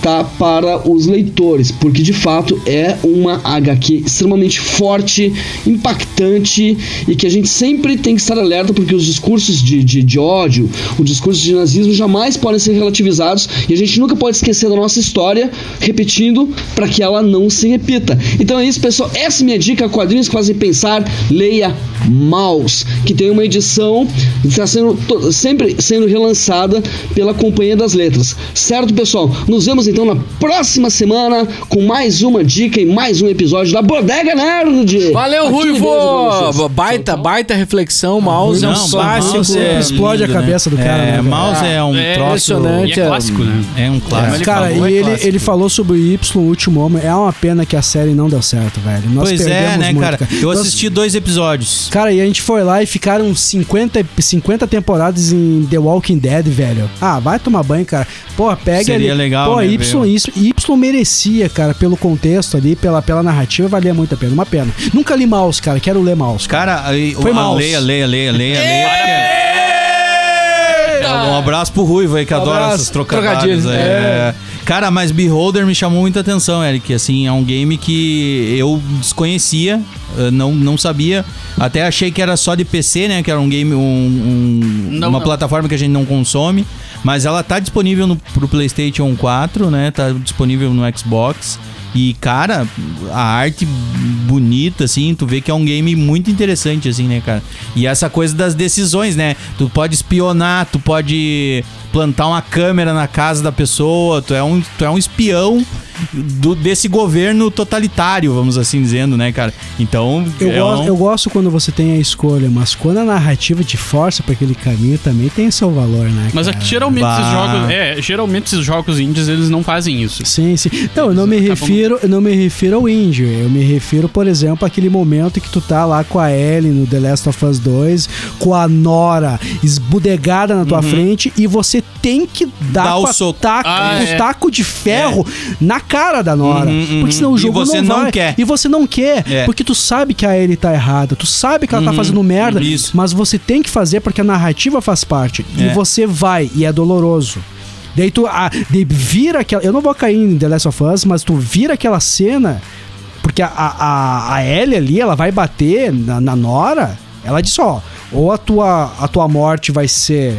tá para os leitores, porque de fato é uma HQ extremamente forte, impactante e que a gente sempre tem que estar alerta porque os discursos de, de, de ódio, os discursos de nazismo jamais podem ser relativizados e a gente nunca pode esquecer da nossa história, repetindo para que ela não se repita. Então é isso, pessoal. Essa é minha dica, quadrinhos que fazem pensar, leia Maus, que tem uma edição que está sendo sempre sendo relançada pela Companhia das Letras. Certo, pessoal? Nos vemos então na próxima semana com mais uma dica e mais um episódio da Bodega Nerd. Valeu, Ruivo! Baita, baita reflexão. Mouse é um Não, clássico. Mouse é explode a lindo, cabeça do cara, É, né? Mouse é um É troço. impressionante. E é clássico, né? É um clássico. ele Cara, e é ele, clássico. ele falou sobre o Y, o último homem. É uma pena que a série não deu certo, velho. Nós Pois é, perdemos né, muito, cara? Eu Nós- assisti dois episódios. Cara, e a gente foi lá e ficaram 50, 50 temporadas em The Walking Dead, velho. Ah, vai tomar banho, cara. Pô, pega Seria ali. legal, Pô, né, Y, Y, Y merecia, cara, pelo contexto ali, pela, pela narrativa, valia muito a pena. Uma pena. Nunca li Mouse, cara. Quero ler Mouse. Cara, Foi mouse. leia, leia, leia, leia, leia. Um abraço pro Ruivo aí que adora abraço. essas trocadilhos. Trocadilhos, É. Cara, mas Beholder me chamou muita atenção, Eric. Assim, é um game que eu desconhecia, eh, não, não sabia. Até achei que era só de PC, né? Que era um game, um, um- Não, uma não. plataforma que a gente não consome. Mas ela tá disponível no, pro PlayStation 4, né? Tá disponível no Xbox. E, cara, a arte bonita, assim, tu vê que é um game muito interessante, assim, né, cara? E essa coisa das decisões, né? Tu pode espionar, tu pode plantar uma câmera na casa da pessoa, tu é um, tu é um espião do- desse governo totalitário, vamos assim dizendo, né, cara? Então, Eu, é gosto, um- eu gosto quando você tem a escolha, mas quando a narrativa te força pra aquele caminho, também tem seu valor, né? Mas cara? aqui geralmente esses Bah. jogos. É, geralmente esses jogos indies eles não fazem isso. Sim, sim. Não, eu não me acabam- refiro, eu não me refiro ao índio. Eu me refiro, por exemplo, àquele momento que tu tá lá com a Ellie no The Last of Us 2, com a Nora esbudegada na tua frente e você tem que dar Dá o a soco. taco- Ah, o é. taco de ferro na cara da Nora. Uhum, uhum. Porque senão o E jogo você não, não vai. quer. E você não quer, É. porque tu sabe que a Ellie tá errada, tu sabe que ela tá Uhum, fazendo merda, isso. mas você tem que fazer porque a narrativa faz parte. E É. você vai, e é doloroso. Daí tu ah, de, vira aquela. Eu não vou cair em The Last of Us, mas tu vira aquela cena. Porque a, a, a Ellie ali, ela vai bater na, na Nora. Ela disse: ó, ou a tua, a tua morte vai ser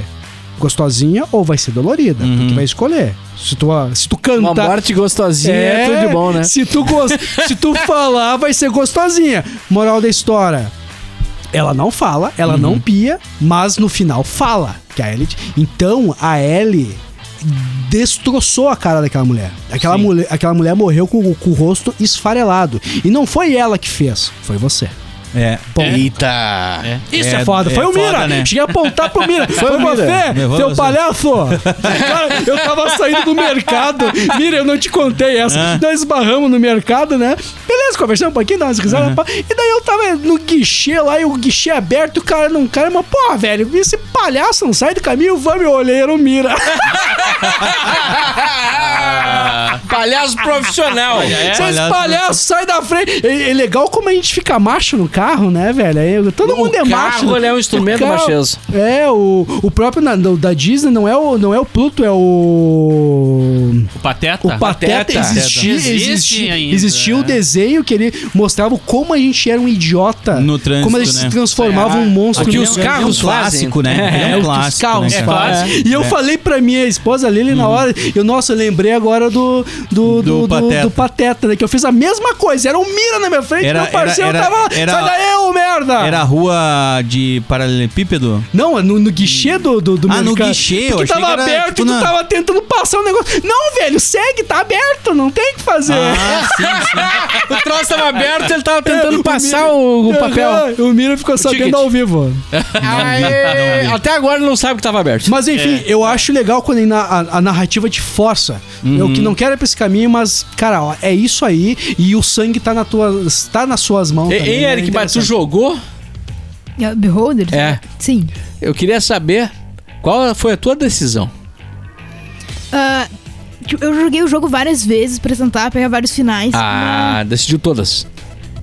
gostosinha ou vai ser dolorida. Uhum. Tu vai escolher. Se tu, se tu Uma cantar. morte gostosinha é, tudo de bom, né? Se tu, gos- se tu falar, vai ser gostosinha. Moral da história. Ela não fala, ela Uhum. não pia, mas no final fala. Que a Ellie. Então a Ellie destroçou a cara daquela mulher. Aquela, Sim. mulher. aquela mulher morreu com, com o rosto esfarelado. E não foi ela que fez, foi você. É. Eita! É. Isso é, É- foda. é Foi o foda, Mira. né? Cheguei a apontar pro Mira. Foi, o Mira. você, Foi seu você. palhaço. Cara, eu tava saindo do mercado. Mira, eu não te contei essa. Ah. Nós esbarramos no mercado, né? Beleza, conversamos um pouquinho, umas risadas. E daí eu tava no guichê lá, e o guichê aberto, o cara não cara, mas, porra, velho, esse palhaço não sai do caminho, vamos, eu olhei, era o Mira. Palhaço profissional. Vocês palhaço. palhaços, sai da frente. É, é legal como a gente fica macho no carro, né, velho? Aí, todo O mundo é macho. carro, ele é um instrumento O carro- machoso. É, o, o próprio na- do- da Disney não é o, não é o Pluto, é o. O Pateta? O Pateta, Pateta. existia, Existe existia, ainda, existia o é. desenho que ele mostrava como a gente era um idiota. No trânsito, Como a gente né? se transformava um monstro. O que no os carros é um clássico, né? É, É um o que os clássico, carros né, cara? E eu falei pra minha esposa Lili na hora, eu, nossa, eu lembrei agora do do, do, Do do, Pateta. do Pateta, né? Que eu fiz a mesma coisa. Era um mira na minha frente, Era- meu parceiro era- era- tava. era- Daí, ô merda! Era a rua de paralelepípedo? Não, no, no guichê do, do, do Ah, no mercado. guichê, eu Porque achei tava que era, aberto tipo, e tu na- tava tentando passar um negócio. Não, velho, segue, tá aberto, não tem o que fazer. Ah, sim, sim. O troço tava aberto, ele tava É, tentando passar o, o papel. Aham, O Mira ficou sabendo ticket. ao vivo. Aí, até agora ele não sabe que tava aberto. Mas enfim, eu acho legal quando a, a- a narrativa te força. Eu que não quero ir pra esse caminho, mas, cara, ó, é isso aí. E o sangue tá, na tua, tá nas suas mãos. Ei, também, ei, é Eric, mas tu jogou? É, Beholder? É. Sim. Eu queria saber qual foi a tua decisão. Tipo, eu joguei o jogo várias vezes pra tentar pegar vários finais. Ah, decidiu todas.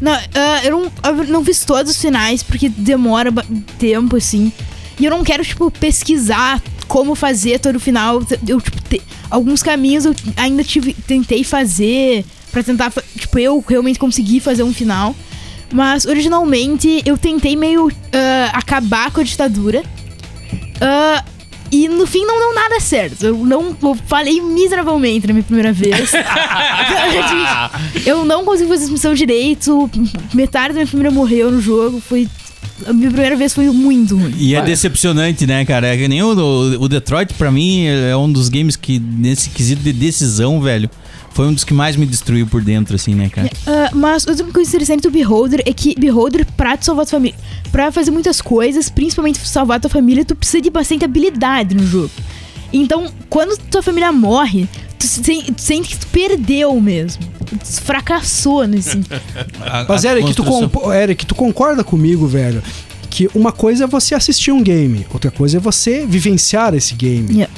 Não, ah, eu, não, eu não fiz todos os finais porque demora tempo, assim. E eu não quero, tipo, pesquisar como fazer todo o final. Eu, tipo, te- alguns caminhos eu ainda tive, tentei fazer pra tentar, tipo, eu realmente conseguir fazer um final. Mas originalmente eu tentei meio ah, acabar com a ditadura. Ah, e no fim não deu nada certo. Eu não eu falei miseravelmente na minha primeira vez. eu não consegui fazer missão direito. Metade da minha família morreu no jogo. Foi. A minha primeira vez foi muito ruim. E é decepcionante, né, cara? É que nem o, o- o Detroit, pra mim, é um dos games que, nesse quesito de decisão, velho, foi um dos que mais me destruiu por dentro, assim, né, cara? Ah, mas outra coisa interessante do Beholder é que Beholder, pra te salvar tua família, pra fazer muitas coisas, principalmente salvar tua família, tu precisa de bastante habilidade no jogo. Então, quando tua família morre, tu, sen- tu sente que tu perdeu mesmo. Tu fracassou nesse. A- Mas, a Eric, tu, construção- Eric, tu concorda comigo, velho? Que uma coisa é você assistir um game, outra coisa é você vivenciar esse game. Yeah.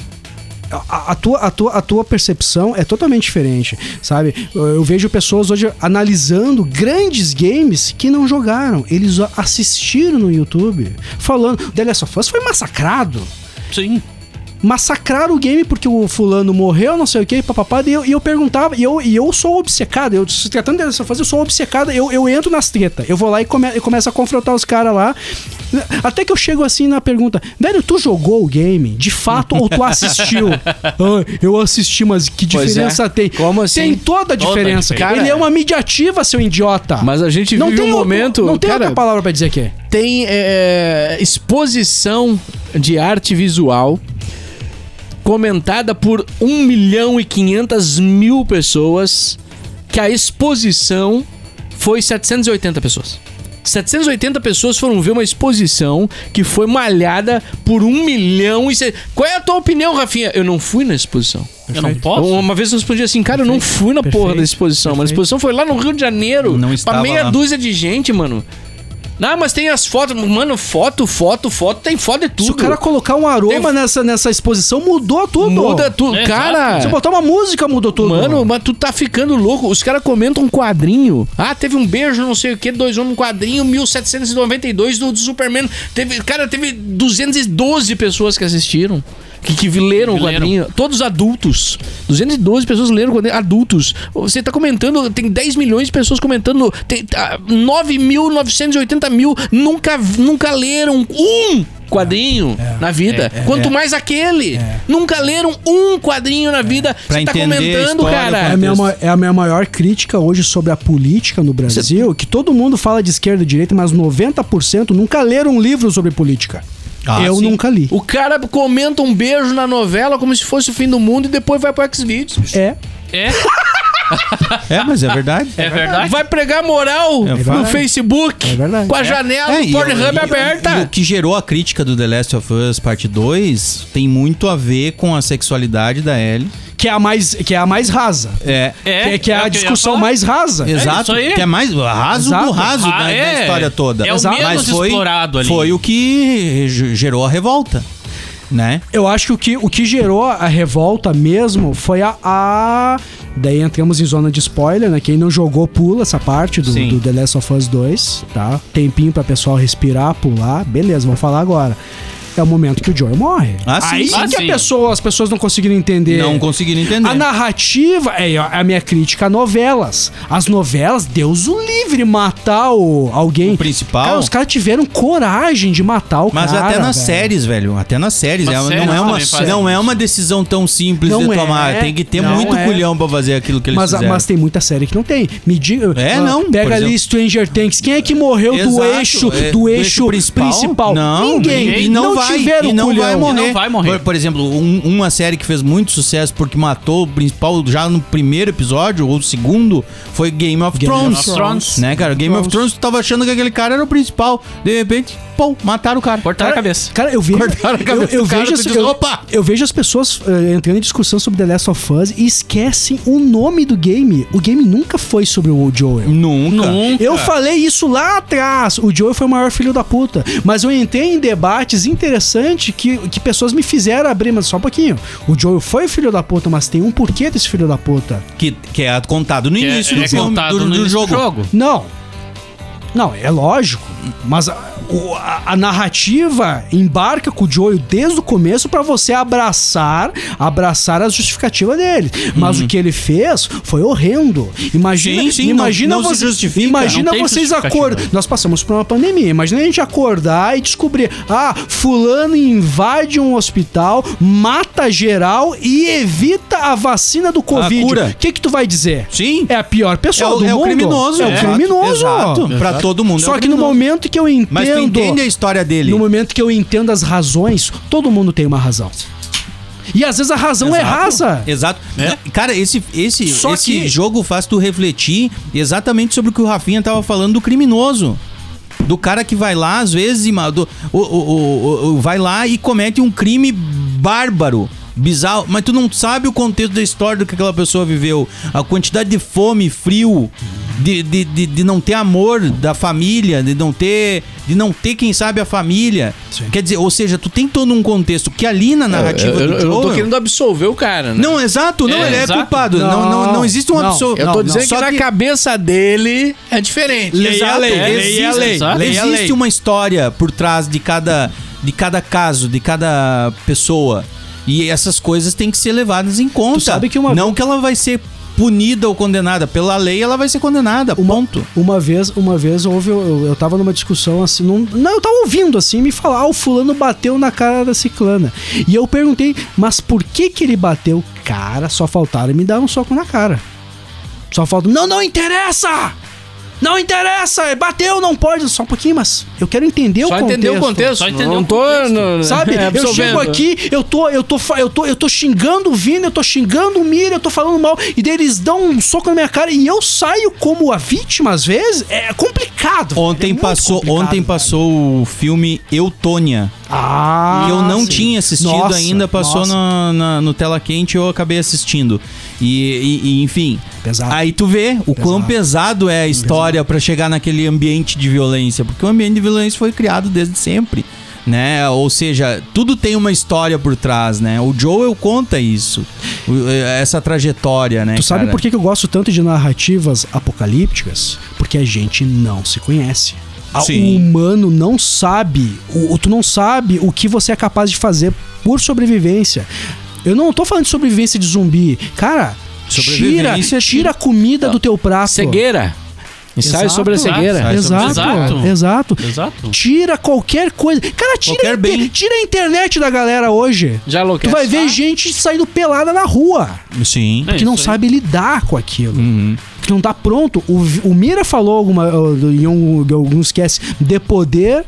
A, a tua, a, tua, a tua percepção é totalmente diferente, sabe? Eu, vejo pessoas hoje analisando grandes games que não jogaram. Eles assistiram no YouTube, falando. The Last of Us foi massacrado. Sim. Massacraram o game porque o fulano morreu, não sei o que, papapá. E eu, e eu perguntava, e eu, e eu sou obcecado. Eu, se tratando de The Last of Us, eu sou obcecado. Eu, eu entro nas tretas. Eu vou lá e, come, e começo a confrontar os caras lá. Até que eu chego assim na pergunta: Velho, tu jogou o game de fato ou tu assistiu? ah, eu assisti, mas que Pois diferença é. tem? Como assim? Tem toda a Toda diferença. diferença. Ele é uma mediativa, seu idiota. Mas a gente vive um momento. Não tem cara, outra palavra pra dizer que é. tem é, exposição de arte visual comentada por 1 milhão e 500 mil pessoas que a exposição foi 780 pessoas. 780 pessoas foram ver uma exposição que foi malhada por 1 milhão e... se- Qual é a tua opinião, Rafinha? Eu não fui na exposição. Eu não posso? Uma vez eu respondi assim, cara, eu não fui na porra Perfeito. da exposição, mano. A Perfeito. exposição foi lá no Rio de Janeiro. Não pra meia lá. dúzia de gente, mano. Não, mas tem as fotos. Mano, foto, foto, foto. Tem foto de tudo. Se o cara colocar um aroma Tem- nessa, nessa exposição, mudou tudo. Muda tudo. É, cara... Se botar uma música, mudou tudo. Mano, mas tu tá ficando louco. Os caras comentam um quadrinho. Ah, teve um beijo, não sei o que, dois homens, um quadrinho, 1792 do, do Superman. Teve, cara, teve 212 pessoas que assistiram. Que, que leram o Que leram. quadrinho. Todos adultos. 212 pessoas leram o quadrinho. Adultos. Você tá comentando, tem 10 milhões de pessoas comentando. Tem ah, 9.980 mil nunca, nunca leram um quadrinho na vida. Quanto mais aquele. Nunca leram um quadrinho na vida. Pra Você tá comentando, cara. É a, minha, é a minha maior crítica hoje sobre a política no Brasil, que todo mundo fala de esquerda e direita, mas 90% nunca leram um livro sobre política. Ah, Eu sim. nunca li. O cara comenta um beijo na novela como se fosse o fim do mundo e depois vai pro Xvideos. É. É, É, mas é verdade. é verdade. Vai pregar moral É no. Facebook É verdade. com a janela É, do e- Pornhub e- aberta. E o que gerou a crítica do The Last of Us Parte 2 tem muito a ver com a sexualidade da Ellie. Que é a mais, que é a mais rasa. É. É, que é, que é é a discussão mais rasa. Exato, isso aí. que é mais raso Exato. do raso Ah, da, da é. história toda. É o Exato. menos Mas foi, explorado ali. foi o que ge- gerou a revolta, né? Eu acho que o que, o que gerou a revolta mesmo foi a, a, Daí entramos em zona de spoiler, né? Quem não jogou, pula essa parte do, do The Last of Us 2, tá? Tempinho pra pessoal respirar, pular. Beleza, vamos falar agora. É o momento que o Joel morre. Ah, sim. Aí Ah, que a sim. pessoa, as pessoas não conseguiram entender. Não conseguiram entender. A narrativa é a minha crítica a novelas. As novelas, Deus o livre matar o, alguém. O principal? Cara, os caras tiveram coragem de matar o Mas cara. até nas velho. séries, velho. Até nas séries. É- séries não, é uma, não é uma decisão tão simples Não de é, tomar. Tem que ter não muito é. culhão pra fazer aquilo que eles Mas, fizeram. mas tem muita série que não tem. Me diga. É, ah, não, Pega ali exemplo. Stranger Things. Quem é que morreu do Exato, eixo, é, do eixo principal? Não, Ninguém. E não, vai, tiveram e não culhão. vai morrer. E não vai morrer. Por, por exemplo, um- uma série que fez muito sucesso porque matou o principal já no primeiro episódio ou segundo foi Game of Game Thrones. of Thrones. Né, cara? Game of Thrones, tu tava achando que aquele cara era o principal. De repente, pô, mataram o cara. Cortaram a cabeça. Cara, eu vejo. Cortaram a Eu, cabeça eu do cara, vejo as, diz, eu, "Opa!" eu vejo as pessoas eh, entrando em discussão sobre The Last of Us e esquecem o nome do game. O game nunca foi sobre o Joel. Nunca. Nunca. Eu falei isso lá atrás. O Joel foi o maior filho da puta. Mas eu entrei em debates interessantes que, que pessoas me fizeram abrir, mas só um pouquinho. O Joel foi filho da puta, mas tem um porquê desse filho da puta. Que, que é contado no Que é- início é do, filme, contado do, no do início jogo. do jogo. Não. Não, é lógico. Mas a, o- a- a narrativa embarca com o Joel desde o começo pra você abraçar, abraçar a justificativa dele. Mas o que ele fez foi horrendo. Imagina, Sim, sim, imagina não- não você, imagina vocês acordar. Nós passamos por uma pandemia. Imagina a gente acordar e descobrir, ah, fulano invade um hospital, mata geral e evita a vacina do Covid. O que que tu vai dizer? Sim. É a pior É pessoa o, do é o mundo. criminoso. É o exato, criminoso. Exato. Pra todo mundo. é Só o que no momento que eu entendo. Mas tu entende a história dele. No momento que eu entendo as razões, todo mundo tem uma razão. E às vezes a razão é Exato. rasa. Exato. É. Cara, esse, esse, Só esse que- jogo faz tu refletir exatamente sobre o que o Rafinha tava falando do criminoso. Do cara que vai lá, às vezes, do- o, o- o- o- vai lá e comete um crime bárbaro. Bizarro, mas tu não sabe o contexto da história do que aquela pessoa viveu. A quantidade de fome, frio, de, de, de, de não ter amor da família, de não ter, de não ter quem sabe a família. Quer dizer, ou seja, tu tem todo um contexto que ali na narrativa eu, do eu não tô querendo absolver o cara, né? não, exato, não, É, ele é exato. culpado. Não, não, não, existe um absurdo. Eu tô Não, dizendo Só que na cabeça dele é diferente. Leia a lei, Exato, leia a lei, exato. leia Existe lei. uma história por trás de cada, de cada caso, de cada pessoa. E essas coisas têm que ser levadas em conta. sabe que uma- Não que ela vai ser punida ou condenada. Pela lei, ela vai ser condenada. ponto. Uma vez, uma vez houve, eu, eu tava numa discussão assim, num- não, eu tava ouvindo assim, me falar, ah, o fulano bateu na cara da ciclana. E eu perguntei, mas por que que ele bateu? Cara, só faltaram me dar um soco na cara. Só falta, não, não interessa! Não interessa, bateu, não pode, só um pouquinho, mas eu quero entender Só o contexto. entender o contexto. Só entender não o tô contexto. no- Sabe? eu absorvendo. chego aqui, eu tô, eu tô, eu tô, eu tô xingando o Vini, eu tô xingando o Mira, eu tô falando mal, e daí eles dão um soco na minha cara e eu saio como a vítima às vezes. É complicado. é Ontem muito passou, ontem velho. passou o filme Eutônia. Ah, que eu não sim. tinha assistido Nossa, ainda, passou na, na- no Tela Quente e eu acabei assistindo. E, e- e, enfim. Pesado. Aí tu vê o quão pesado é a história pra chegar naquele ambiente de violência. Porque o ambiente de violência foi criado desde sempre. Né? Ou seja, tudo tem uma história por trás, né? O Joel conta isso. o- Essa trajetória, né? Tu sabe cara? por que eu gosto tanto de narrativas apocalípticas? Porque a gente não se conhece. Sim. O humano não sabe, o- tu não sabe o que você é capaz de fazer por sobrevivência. Eu não tô falando de sobrevivência de zumbi. Cara, tira, tira a comida do teu prato. Cegueira. Ensaio Exato. sobre a cegueira. Ensaio sobre a Exato, Exato. exato. Exato. Tira qualquer coisa. Cara, tira, tira a internet da galera hoje. Já Tu enlouquece. vai ver gente saindo pelada na rua. Sim. É que não isso aí. sabe lidar com aquilo. Uhum. Que não tá pronto. O, o Mira falou alguma, em em alguns esquece de poder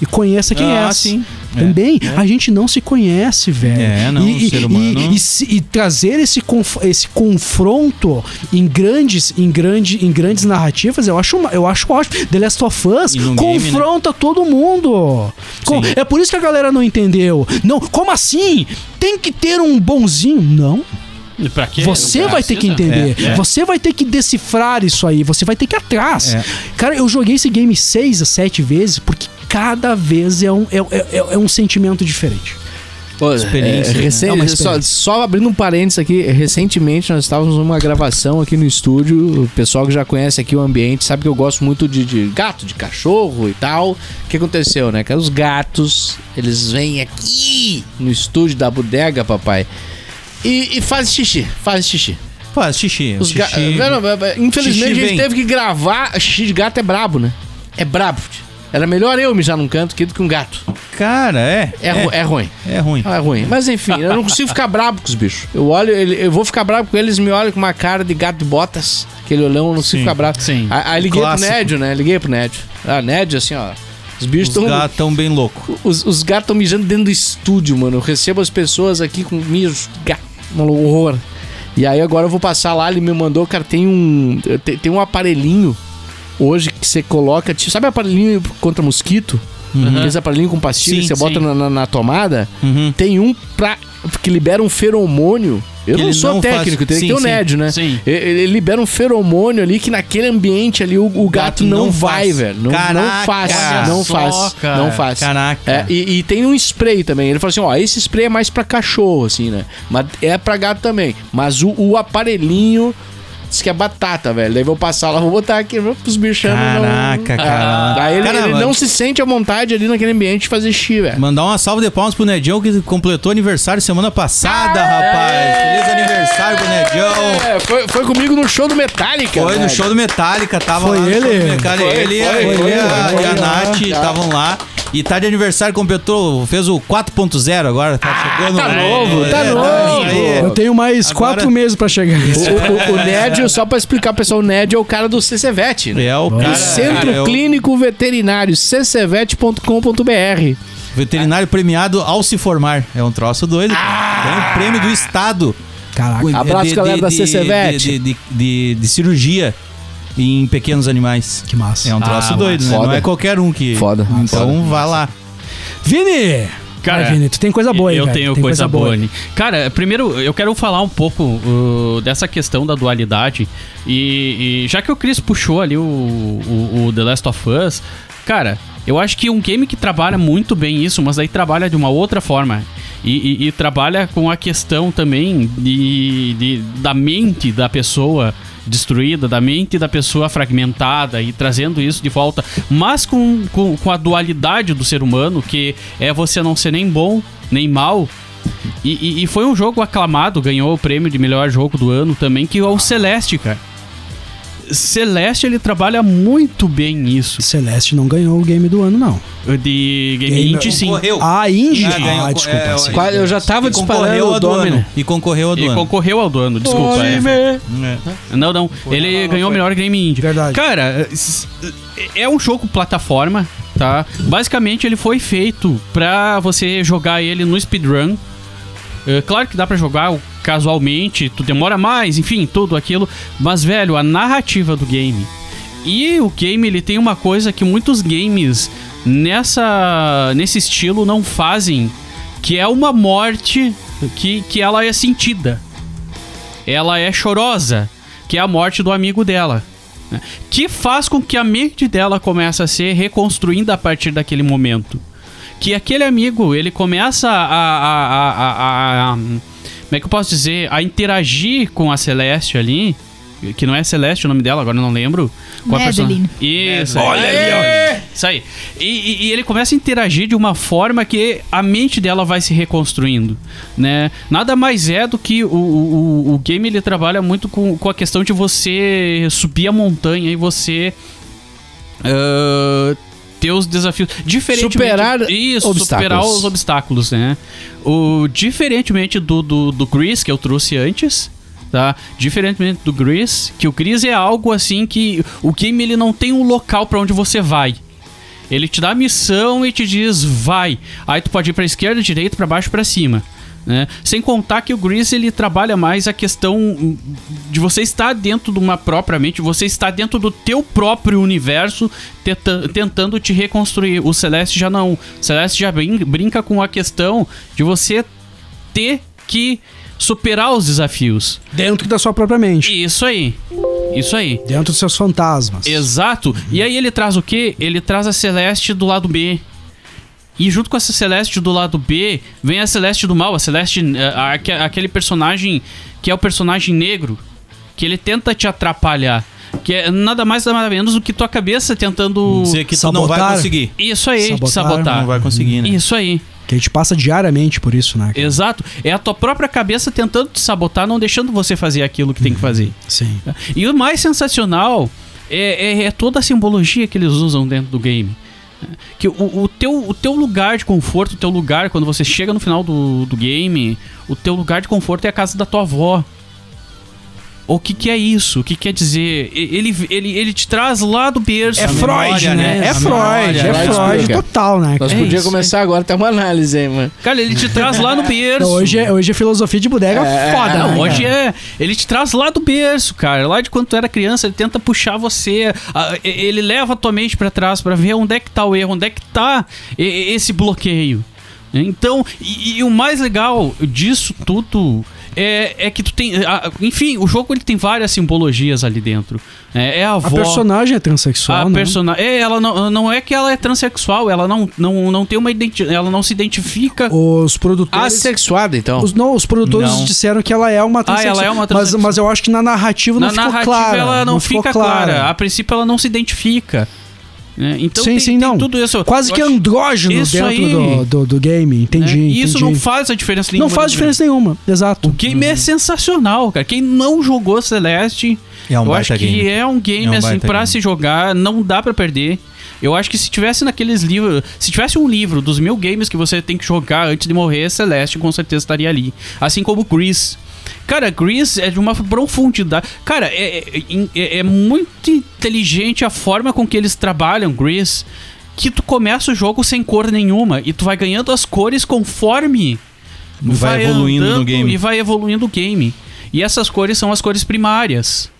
e conheça quem Ah, é. sim. Também, a gente não se conhece, velho. É, não, e, ser humano- e- e e trazer esse, conf- esse confronto em grandes, em, grande, em grandes narrativas, eu acho, eu acho ótimo. The Last of Us no game, né? confronta todo mundo. Com- é por isso que a galera não entendeu. Não, como assim? Tem que ter um bonzinho? Não. Pra quê? Você vai ter que entender. É, é. Você vai ter que decifrar isso aí. Você vai ter que ir atrás. É. Cara, eu joguei esse game seis a sete vezes porque cada vez é um, é, é- é- é um sentimento diferente. Pô, Experiência, é, né? É uma só, experiência. só abrindo um parênteses aqui, recentemente nós estávamos numa gravação aqui no estúdio. O pessoal que já conhece aqui o ambiente sabe que eu gosto muito de, de gato, de cachorro e tal. O que aconteceu, né? Que os gatos, eles vêm aqui no estúdio da bodega, papai, e, e fazem xixi, fazem xixi. Faz xixi. Os ga- xixi. Não, não, Infelizmente Xixi a gente vem. teve que gravar. Xixi de gato é brabo, né? É brabo. Era melhor eu mijar num canto do que um gato. Cara, é. É, ru- é ruim. É ruim. É ruim. Mas enfim, eu não consigo ficar brabo com os bichos. Eu olho, eu vou ficar brabo com eles, me olham com uma cara de gato de botas. Aquele olhão, eu não consigo Sim, ficar brabo. sim. Aí, liguei Clássico. pro Nédio, né? Liguei pro Nédio. Ah, Nédio, assim, ó. Os bichos Os estão. gatos tão bem loucos. Os, os gatos estão mijando dentro do estúdio, mano. Eu recebo as pessoas aqui com mijo de gato. Um horror. E aí agora eu vou passar lá, ele me mandou, cara, tem um. Tem, tem um aparelhinho hoje que você coloca. tipo, Sabe aparelhinho contra mosquito? Aqueles aparelhinho com pastilha Sim, você bota sim. na, na- na tomada. Uhum. Tem um pra, que libera um feromônio. Eu não sou não faz- técnico, tem Sim, que ter o sim, Ned, né? sim. Ele, ele libera um feromônio ali que naquele ambiente ali o, o gato, gato não, não vai, faz. velho. Não, não Caraca! faz. Olha Não faz. Não faz. Caraca. É, e, e tem um spray também. Ele falou assim: ó, esse spray é mais pra cachorro, assim, né? Mas é pra gato também. Mas o, o aparelhinho diz que é batata, velho. Daí eu vou passar lá, vou botar aqui pros bichando. Caraca, cara. Daí ele, Cara, ele mano. não se sente à vontade ali naquele ambiente de fazer xixi, velho. Mandar uma salva de palmas pro Nedião que completou aniversário semana passada, rapaz. Feliz aniversário pro Nedião. É, foi, foi comigo no show do Metallica. Foi no velho. show do Metallica, tava Foi lá no ele? show do Metallica. Foi, ele, foi, ele foi, e a, foi, e a foi, Nath estavam lá. E tá de aniversário, completou, fez o 4.0 agora, tá chegando. tá É, novo, tá é, novo. isso aí. Eu tenho mais Agora- quatro meses pra chegar. O, o, o Ned, só pra explicar, pessoal, o Ned é o cara do CCVET, né? É o cara, Centro é o Clínico Veterinário, ccvet.com.br. veterinário premiado ao se formar. É um troço doido. cara. Tem um prêmio do Estado. Caraca. Abraço, galera da CCVET. De, de, de- de cirurgia em pequenos animais. Que massa. É um troço Ah, doido, né? foda. Não é qualquer um que. Foda. Então Foda. vai lá. Vini! Cara, Vai, Vini, tu tem coisa boa aí, Eu velho. tenho Tem coisa, boa ali. Cara, primeiro eu quero falar um pouco uh, dessa questão da dualidade. E, e já que o Chris puxou ali o, o, o The Last of Us, cara, eu acho que um game que trabalha muito bem isso, mas aí trabalha de uma outra forma. E, e- e trabalha com a questão também de, de- da mente da pessoa destruída, da mente da pessoa fragmentada e trazendo isso de volta, mas com, com, com a dualidade do ser humano, que é você não ser nem bom nem mal. E, e- e foi um jogo aclamado, ganhou o prêmio de melhor jogo do ano também, que é o Celeste, cara. Celeste, ele trabalha muito bem isso. Celeste não ganhou o game do ano, não. De Game Game- Indie, sim. Ah, Indie? Ah, ganhou- Ah, desculpa. é, sim. Eu já tava E concorreu disparando ao o do Domino. ano. E concorreu ao do E ano. concorreu ao do ano, desculpa. é. É. Não, não. Ele ganhou o melhor game indie. Verdade. Cara, é um jogo plataforma, tá? Basicamente ele foi feito pra você jogar ele no speedrun. É, claro que dá pra jogar casualmente, tu demora mais, enfim, tudo aquilo. Mas, velho, a narrativa do game. E o game, ele tem uma coisa que muitos games nessa nesse estilo não fazem, que é uma morte que, que ela é sentida ela é chorosa, que é a morte do amigo dela. né? Que faz com que a mente dela comece a ser reconstruindo a partir daquele momento. Que aquele amigo, ele começa a, a, a, a- a- Como é que eu posso dizer? A interagir com a Celeste ali. Que não é Celeste o nome dela, agora eu não lembro. Qual a Madeline. personagem? Isso. Olha ali, ó. Isso aí. E, e- e ele começa a interagir de uma forma que a mente dela vai se reconstruindo, né? Nada mais é do que o, o, o- game ele trabalha muito com, com a questão de você subir a montanha e você ah, ter os desafios diferentemente Superar isso obstáculos. superar os obstáculos né o diferentemente do, do do Gris que eu trouxe antes tá diferentemente do Gris que o Gris é algo assim que o game ele não tem um local pra onde você vai ele te dá a missão e te diz vai. Aí tu pode ir pra esquerda, direita, pra baixo, pra cima. Né? Sem contar que o Grease ele trabalha mais a questão de você estar dentro de uma própria mente, você estar dentro do teu próprio universo tenta- tentando te reconstruir. O Celeste já não. O Celeste já brin- brinca com a questão de você ter que superar os desafios. Dentro da sua própria mente. Isso aí. Isso aí. Dentro dos seus fantasmas. Exato. E aí ele traz o quê? Ele traz a Celeste do lado B. E junto com essa Celeste do lado B, vem a Celeste do mal, a Celeste, eh, aque- aquele personagem que é o personagem negro, que ele tenta te atrapalhar. Que é nada mais nada menos do que tua cabeça tentando. Dizer que tu não Sabotar. vai conseguir. Isso aí, Sabotar, te sabotar. Não vai conseguir, né? Isso aí. Que a gente passa diariamente por isso, né? cara? Exato. É a tua própria cabeça tentando te sabotar, não deixando você fazer aquilo que tem que fazer. Sim. E o mais sensacional é, é- é toda a simbologia que eles usam dentro do game. Que o, o teu, o teu lugar de conforto, o teu lugar, quando você chega no final do, do game, o teu lugar de conforto é a casa da tua avó. O que, que é isso? O que quer dizer? Ele, ele, ele te traz lá do berço. É A Freud, memória, né? né? É A Freud, memória, é Freud Freud explica. total, né? Nós É podíamos isso, começar agora até uma análise, hein, mano. Cara, ele te traz lá no berço. Então, hoje, é, hoje é filosofia de bodega É, foda, Não, né? hoje cara? é. Ele te traz lá do berço, cara. Lá de quando tu era criança, ele tenta puxar você. Ele leva a tua mente pra trás pra ver onde é que tá o erro, onde é que tá esse bloqueio. Então, e, e o mais legal disso tudo é, é que tu tem. ah, Enfim, o jogo ele tem várias simbologias ali dentro. É, é a A avó. personagem é transexual, A né? personagem. É, ela não, não é que ela é transexual, ela não, não, não tem uma identidade. Ela não se identifica. Os produtores... Assexuada, então. Os, não, os produtores Não. disseram que ela é uma Ah, ela é uma Mas, transexual. mas eu acho que na narrativa não Na ficou narrativa clara. ela não, ficou fica clara. A princípio ela não se identifica. Né? Então sim, tem, sim, tem não. tudo isso. Quase que andrógeno Isso dentro aí. do, do, do game. Entendi, né? E isso entendi. não faz a diferença Não nenhuma. faz no diferença nenhuma, exato. O game é sensacional, cara. Quem não jogou Celeste, É um eu acho que game. é um game É um assim game. se jogar, não dá pra perder. Eu acho que se tivesse naqueles livros, se tivesse um livro dos mil games que você tem que jogar antes de morrer, Celeste com certeza estaria ali. Assim como Grease. Cara, Grease é de uma profundidade. Cara, é, é- é- é muito inteligente a forma com que eles trabalham Grease. Que tu começa o jogo sem cor nenhuma e tu vai ganhando as cores conforme Vai evoluindo no game. E vai evoluindo o game. E essas cores são as cores primárias.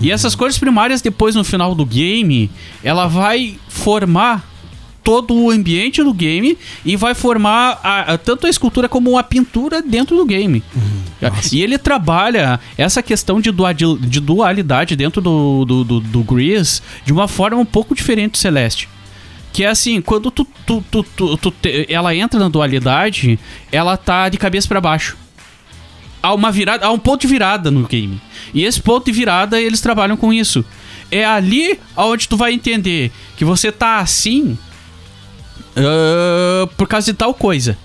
E essas cores primárias, depois no final do game, ela vai formar todo o ambiente do game e vai formar a- a- tanto a escultura como a pintura dentro do game. E ele trabalha essa questão de, dualidade dentro do, do, do, do Grease de uma forma um pouco diferente do Celeste. Que é assim, quando tu, tu, tu, tu- tu te- ela entra na dualidade, ela tá de cabeça pra baixo. Há uma virada, há um ponto de virada no game. E esse ponto de virada, eles trabalham com isso. É ali onde tu vai entender que você tá assim ah, por causa de tal coisa.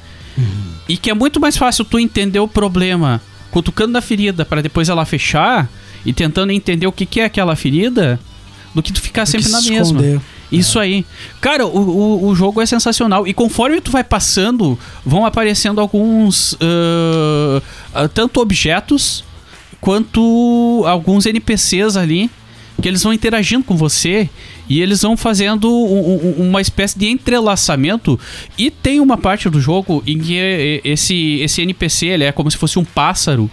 E que é muito mais fácil tu entender o problema cutucando na ferida para depois ela fechar e tentando entender o que, que é aquela ferida do que tu ficar sempre na mesma. esconder. Isso aí. Cara, o, o, o jogo é sensacional. E conforme tu vai passando, vão aparecendo alguns. ah, tanto objetos quanto alguns NPCs ali. Que eles vão interagindo com você e eles vão fazendo um- um- uma espécie de entrelaçamento. E tem uma parte do jogo em que eh, esse, esse NPC ele é como se fosse um pássaro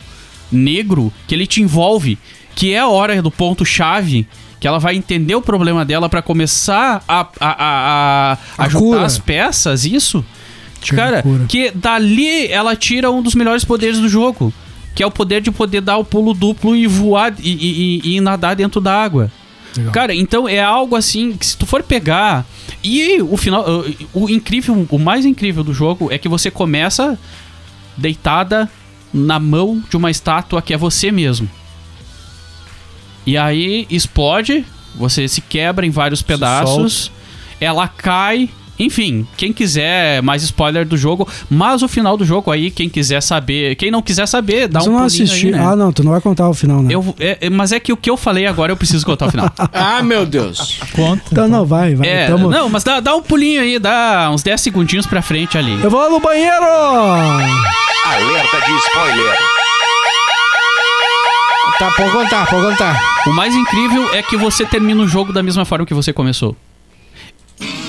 negro que ele te envolve, que é a hora do ponto-chave. Que ela vai entender o problema dela pra começar a, a, a, a, juntar as peças, isso. A Cara, que dali ela tira um dos melhores poderes do jogo. Que é o poder de poder dar o pulo duplo e voar e- e nadar dentro da água. Legal. Cara, então é algo assim que se tu for pegar. E o final. O incrível, o mais incrível do jogo é que você começa deitada na mão de uma estátua que é você mesmo. E aí explode, você se quebra em vários pedaços, ela cai. Enfim, quem quiser mais spoiler do jogo, mas o final do jogo aí, quem quiser saber, quem não quiser saber, dá Mas um não pulinho assisti. aí, né? Ah, não, tu não vai contar o final, né? Eu, é- é- mas é que o que eu falei agora eu preciso contar o final. Ah, meu Deus. Conta. Então não, vai, vai. É, tamo- não, mas dá, dá um pulinho aí, dá uns 10 segundinhos pra frente ali. Eu vou no banheiro! Alerta de spoiler. Tá, pode contar, pode contar. O mais incrível é que você termina o jogo da mesma forma que você começou.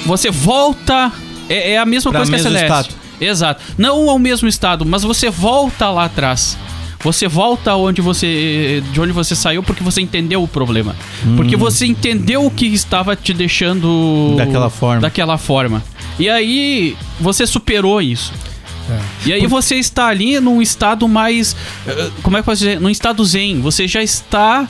Você volta. É, é a mesma Pra coisa que a mesmo Celeste. estado. Exato. Não ao mesmo estado, mas você volta lá atrás. Você volta onde você, de onde você saiu porque você entendeu o problema. Porque você entendeu o que estava te deixando Daquela forma. Daquela forma. E aí você superou isso. E aí você está ali num estado mais. eh, Como é que eu posso dizer? Num estado zen. Você já está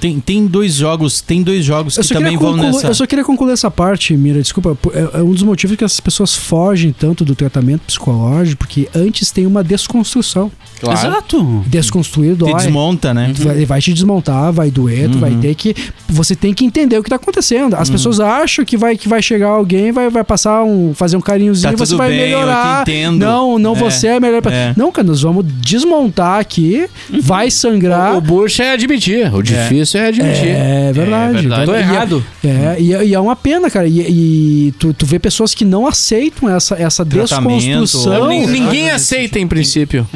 Tem, tem dois jogos, tem dois jogos que também vão concluir, nessa. eu só queria concluir essa parte, Mira, desculpa. É, é um dos motivos que as pessoas fogem tanto do tratamento psicológico, porque antes tem uma desconstrução. Exato. Desconstruir Te dói. desmonta, né? Tu vai- Ele vai te desmontar, vai doer, tu Uhum. vai ter que. Você tem que entender o que tá acontecendo. As pessoas acham que vai, que vai chegar alguém, vai, vai passar um. fazer um carinhozinho Tá e você vai bem, eu te melhorar. entendo. Não, não É. você é melhor. pra- É. Não, cara, nós vamos desmontar aqui, vai sangrar. O Bush é admitir. O difícil é admitir. É verdade. É verdade. Tô E é- errado. É, e, é- e é uma pena, cara. E, e tu, tu vê pessoas que não aceitam essa, essa Tratamento, desconstrução. Não, Ninguém não, aceita em princípio.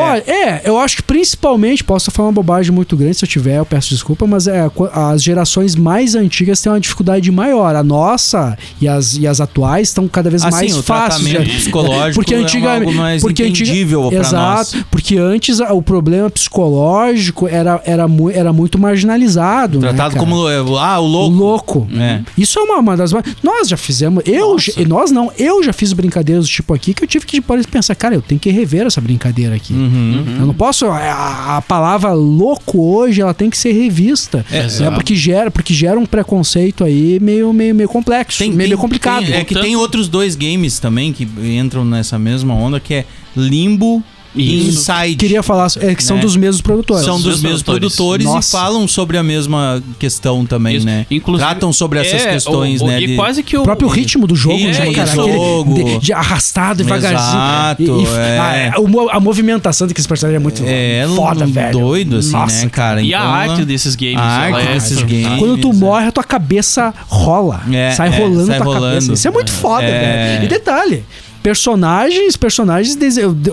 Olha, é, eu acho que principalmente, posso falando uma bobagem muito grande, se eu tiver, eu peço desculpa, mas é, as gerações mais antigas têm uma dificuldade maior. A nossa e as, e as atuais estão cada vez Assim, mais fáceis. tratamento psicológico porque é antigamente, algo mais porque entendível Exato, nós. porque antes o problema psicológico era, era, mu- era muito marginalizado. né, Tratado cara? como. Ah, o O louco. louco. É. Isso é uma, uma das. Nós já fizemos. Eu, nós não. Eu já fiz brincadeiras do tipo aqui que eu tive que depois pensar, cara, eu tenho que rever essa brincadeira aqui. Uhum. Eu não posso. A, a palavra louco hoje ela tem que ser revista. É, né? exato. Porque gera, porque gera um preconceito aí meio, meio, meio complexo, Tem, meio, tem- meio complicado. tem- é que tem outros dois games também que entram nessa mesma onda, que é Limbo Isso. Inside. Queria falar é, que são Né? dos mesmos produtores. São Os dos mesmos produtores, produtores. e falam sobre a mesma questão também, Isso. né? Inclusive- Tratam sobre essas É, questões, o- o- né? E de- quase que o. O próprio ritmo do jogo, É, né, isso, cara? Jogo. De, de arrastado devagarzinho. Exato, E- e- é. a, o mo- a movimentação daqueles personagens é muito É foda, velho. doido, assim, Nossa, né, cara? E a Então, arte desses games. a ela arte é desses games. Quando tu é. morre, a tua cabeça rola. É, sai é, rolando sai tua rolando. cabeça. Isso é muito foda, É. velho. E detalhe. Personagens, personagens,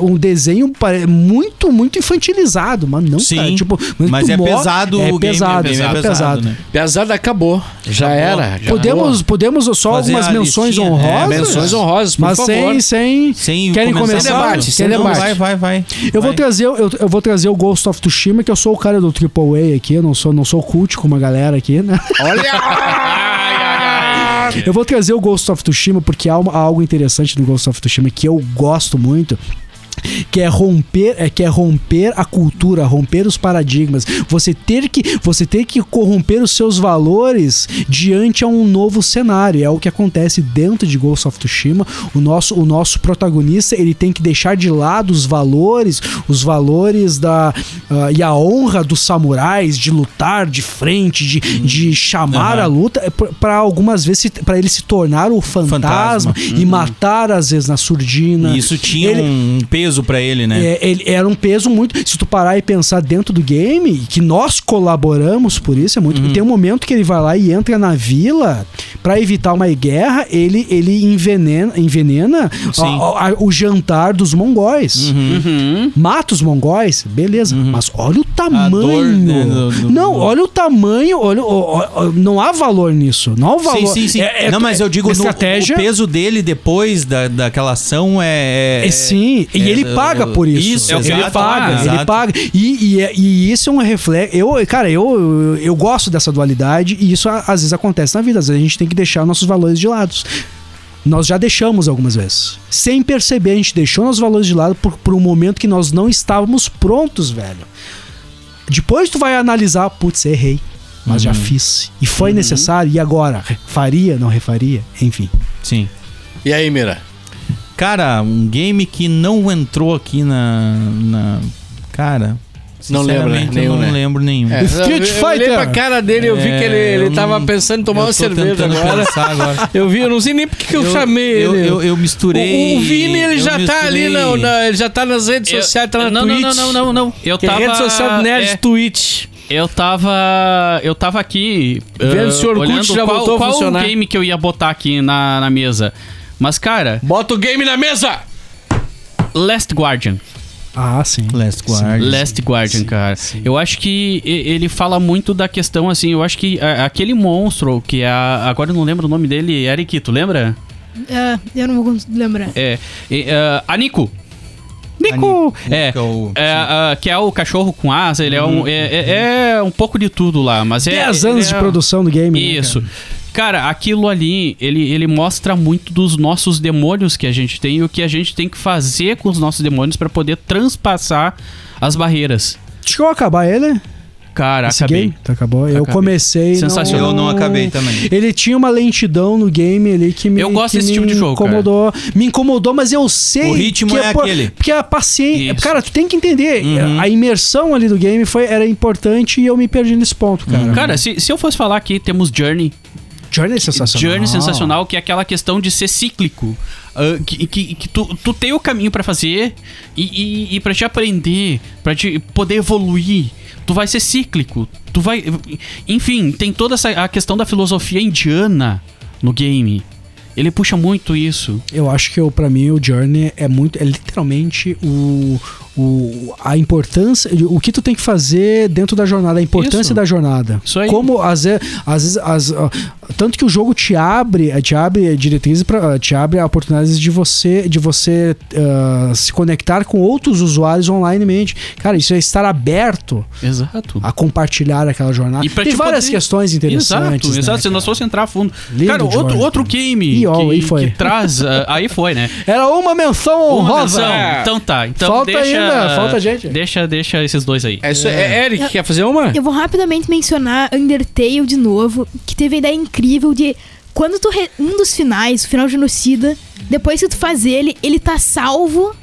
um desenho muito, muito infantilizado, mas não, Sim, cara. Tipo, mas é pesado é o game, pesado, é, é pesado, pesado. né? Pesada acabou. Já era. já Podemos, podemos só Fazer algumas a menções listinha, é, honrosas? Menções honrosas, por mas favor. sem, sem, Sem Querem começar Sem debate, sem Não, debate. Vai, vai, vai. Eu vou Vai. trazer, eu, eu vou trazer o Ghost of Tsushima, que eu sou o cara do AAA aqui, eu não sou, não sou cult como a galera aqui, né? Eu vou trazer o Ghost of Tsushima porque há, uma- há algo interessante no Ghost of Tsushima que eu gosto muito. Que é romper, é que é romper a cultura, romper os paradigmas. Você ter que, você ter que corromper os seus valores diante a um novo cenário. É o que acontece dentro de Ghost of Tsushima. O nosso, o nosso protagonista ele tem que deixar de lado os valores, os valores da ah, e a honra dos samurais de lutar de frente, de, de chamar Aham. a luta para algumas vezes para ele se tornar o fantasma, Fantasma. e matar às vezes na surdina. Isso tinha Ele- um peso pra ele, né? é, ele era um peso muito. Se tu parar e pensar dentro do game, que nós colaboramos por isso, é muito. Uhum. Tem um momento que ele vai lá e entra na vila pra evitar uma guerra, ele, ele envenena, envenena Sim. a- a- o jantar dos mongóis. Uhum. Mata os mongóis, beleza. Mas olha o tamanho. dor, né, do- do- não, olha o tamanho. Olha, o- o- o- não há valor nisso. Não há valor. Sim, sim, sim. É- é- não, mas eu digo, no, estratégia. o peso dele depois da, daquela ação é... É, sim, e é, ele paga por isso. Isso, É o que eu ia ele paga, ele exato. paga. E, e, é- e isso é um reflexo. Eu, cara, eu, eu, eu gosto dessa dualidade e isso às vezes acontece na vida. Às vezes a gente tem que deixar nossos valores de lado. Nós já deixamos algumas vezes. Sem perceber, a gente deixou nossos valores de lado por, por um momento que nós não estávamos prontos, velho. Depois tu vai analisar, putz, errei. Mas já fiz. E foi necessário. E agora? Faria, não refaria? Enfim. Sim. E aí, Mira? Cara, um game que não entrou aqui na... na... Cara... Não lembro, né? Nenhum, eu não né? lembro nenhum. É, Street eu, eu olhei Fighter. pra cara dele, eu vi que ele, É, ele eu tava pensando em tomar eu uma cerveja agora. agora. Eu vi, eu não sei nem porque que eu, chamei eu, ele. Eu, eu misturei... O, o Vini, ele eu já tá ali, misturei. não, não, ele já tá nas redes Eu- sociais, tá na não, Twitch. não, não, não, não, não. Eu Que é tava. rede social do Nerd é, Twitch. eu tava. Eu tava aqui. Vendo se o Orkut olhando já qual, voltou a qual funcionar. o game que eu ia botar aqui na, na mesa. Mas, cara, Bota o game na mesa! Last Guardian. Ah, sim. Last Guard. Last Guardian, cara. Eu acho que ele fala muito da questão, assim, eu acho que aquele monstro que é. a- agora eu não lembro o nome dele, Eric, tu lembra? É, eu não vou lembrar. É. e, ah, a Nico. Nico! É, que é o- é, que é o cachorro com asa, ele é um. É, é- é um pouco de tudo lá, mas é. 10 ele anos é- de produção do game. né, Isso. cara? Cara, aquilo ali, ele, ele mostra muito dos nossos demônios que a gente tem e o que a gente tem que fazer com os nossos demônios pra poder transpassar as barreiras. Deixa eu acabar ele. Cara, Esse acabei. game? Tu acabou? Eu Acabei. comecei. Sensacional. Eu não acabei também. Ele tinha uma lentidão no game ali que me Eu gosto que desse me tipo de jogo, cara. incomodou. Me incomodou, mas eu sei O ritmo que é por- aquele. Porque a paciência, Isso. cara, tu tem que entender, Uhum. a imersão ali do game foi era importante e eu me perdi nesse ponto, cara. Cara, se, se eu fosse falar aqui, temos Journey. Journey é sensacional. Journey sensacional, que é aquela questão de ser cíclico. Ah, que que, que tu, tu tem o caminho pra fazer e, e, e pra te aprender, pra te poder evoluir. Tu vai ser cíclico. Tu vai. Enfim, tem toda essa a questão da filosofia indiana no game. Ele puxa muito isso. Eu acho que pra mim o Journey é muito é literalmente o, o a importância, o que tu tem que fazer dentro da jornada, a importância Isso. da jornada. Isso aí. Como às vezes, às vezes as, tanto que o jogo te abre, eh, te abre diretrizes para te abre oportunidades de você de você ah, se conectar com outros usuários onlinemente. Cara, isso é estar aberto Exato. a compartilhar aquela jornada. E Tem te várias poder- questões interessantes. Exato, né, exato. Se nós fosse entrar a fundo. Lindo cara, outro, outro game Ih, que, aí foi. que traz. ah, aí foi, né? Era uma menção Uma honrosa. menção. Então tá. Então Falta deixa, ainda, falta gente. Deixa, deixa esses dois aí. É, isso, é. Eric, quer fazer uma? Eu vou rapidamente mencionar Undertale de novo, que teve a ideia incrível de quando tu re- um dos finais, o final genocida, depois que tu faz ele, ele tá salvo,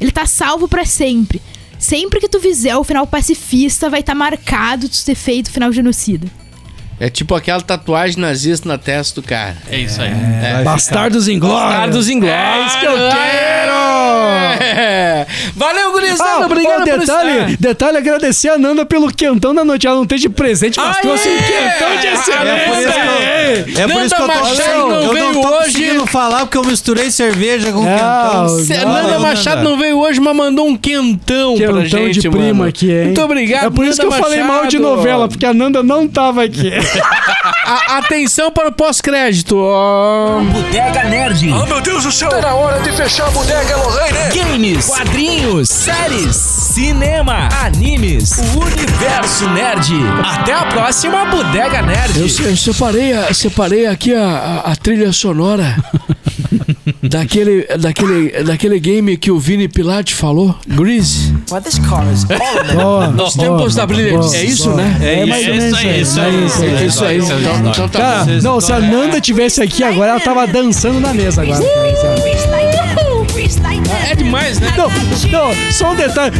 ele tá salvo pra sempre. Sempre que tu fizer o final pacifista, vai estar marcado de tu ter feito o final genocida. É tipo aquela tatuagem nazista na testa do cara. É isso aí. Bastardos Inglórios. Bastardos Inglórios. É isso que eu quero! É. Valeu, gurizada. Ah, obrigado por detalhe, estar. detalhe, agradecer a Nanda pelo quentão da noite. Ela não tem de presente, mas Aê! trouxe um quentão de É por isso que excelência. eu, é por Nanda isso que eu tô Machado eu não veio não tô hoje. falar porque eu misturei cerveja com Não, quentão. Cê- Não, Nanda não, Machado Nanda. não veio hoje, mas mandou um quentão, pra Quentão gente, de mano. prima aqui, hein? Muito obrigado, É por isso que eu Nanda falei mal de Machado. novela, porque a Nanda não tava aqui. A- atenção para o pós-crédito. ó. Bodega Nerd. Oh, meu Deus do céu! Tá na hora de fechar a bodega, Lorraine. Games, quadrinhos, séries, cinema, animes, o universo nerd. Até a próxima Bodega Nerd. Eu, eu separei, a- separei aqui a, a- a trilha sonora daquele, daquele, daquele game que o Vini Pilate falou, Grease. Boa, Os tempos da brilhante. É isso, né? É, mais ou menos aí, isso isso aí. aí, isso. É isso aí. Então, então tá Cara, bom. não, se a Nanda tivesse aqui agora, ela tava dançando na mesa agora. É demais, né? Não, não, só um detalhe.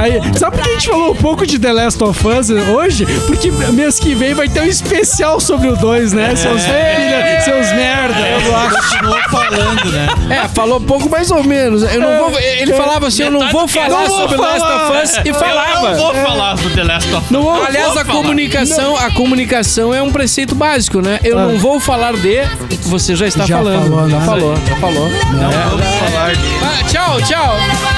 Aí, sabe por que a gente falou um pouco de The Last of Us hoje? Porque mês que vem vai ter um especial sobre o 2, né? Seus filha, seus merda. Eu acho. Continuou falando, né? É, falou pouco mais ou menos. Eu não vou, ele falava assim, eu não vou falar Não vou sobre falar. Last of Us e Eu não falava. vou falar do The Last of Us. Não vou- Aliás, a comunicação, a comunicação é um preceito básico, né? Eu Ah. não vou falar de, você já está Já falando. falou, já né? falou, já falou. Não vamos falar de. Ah, tchau, tchau.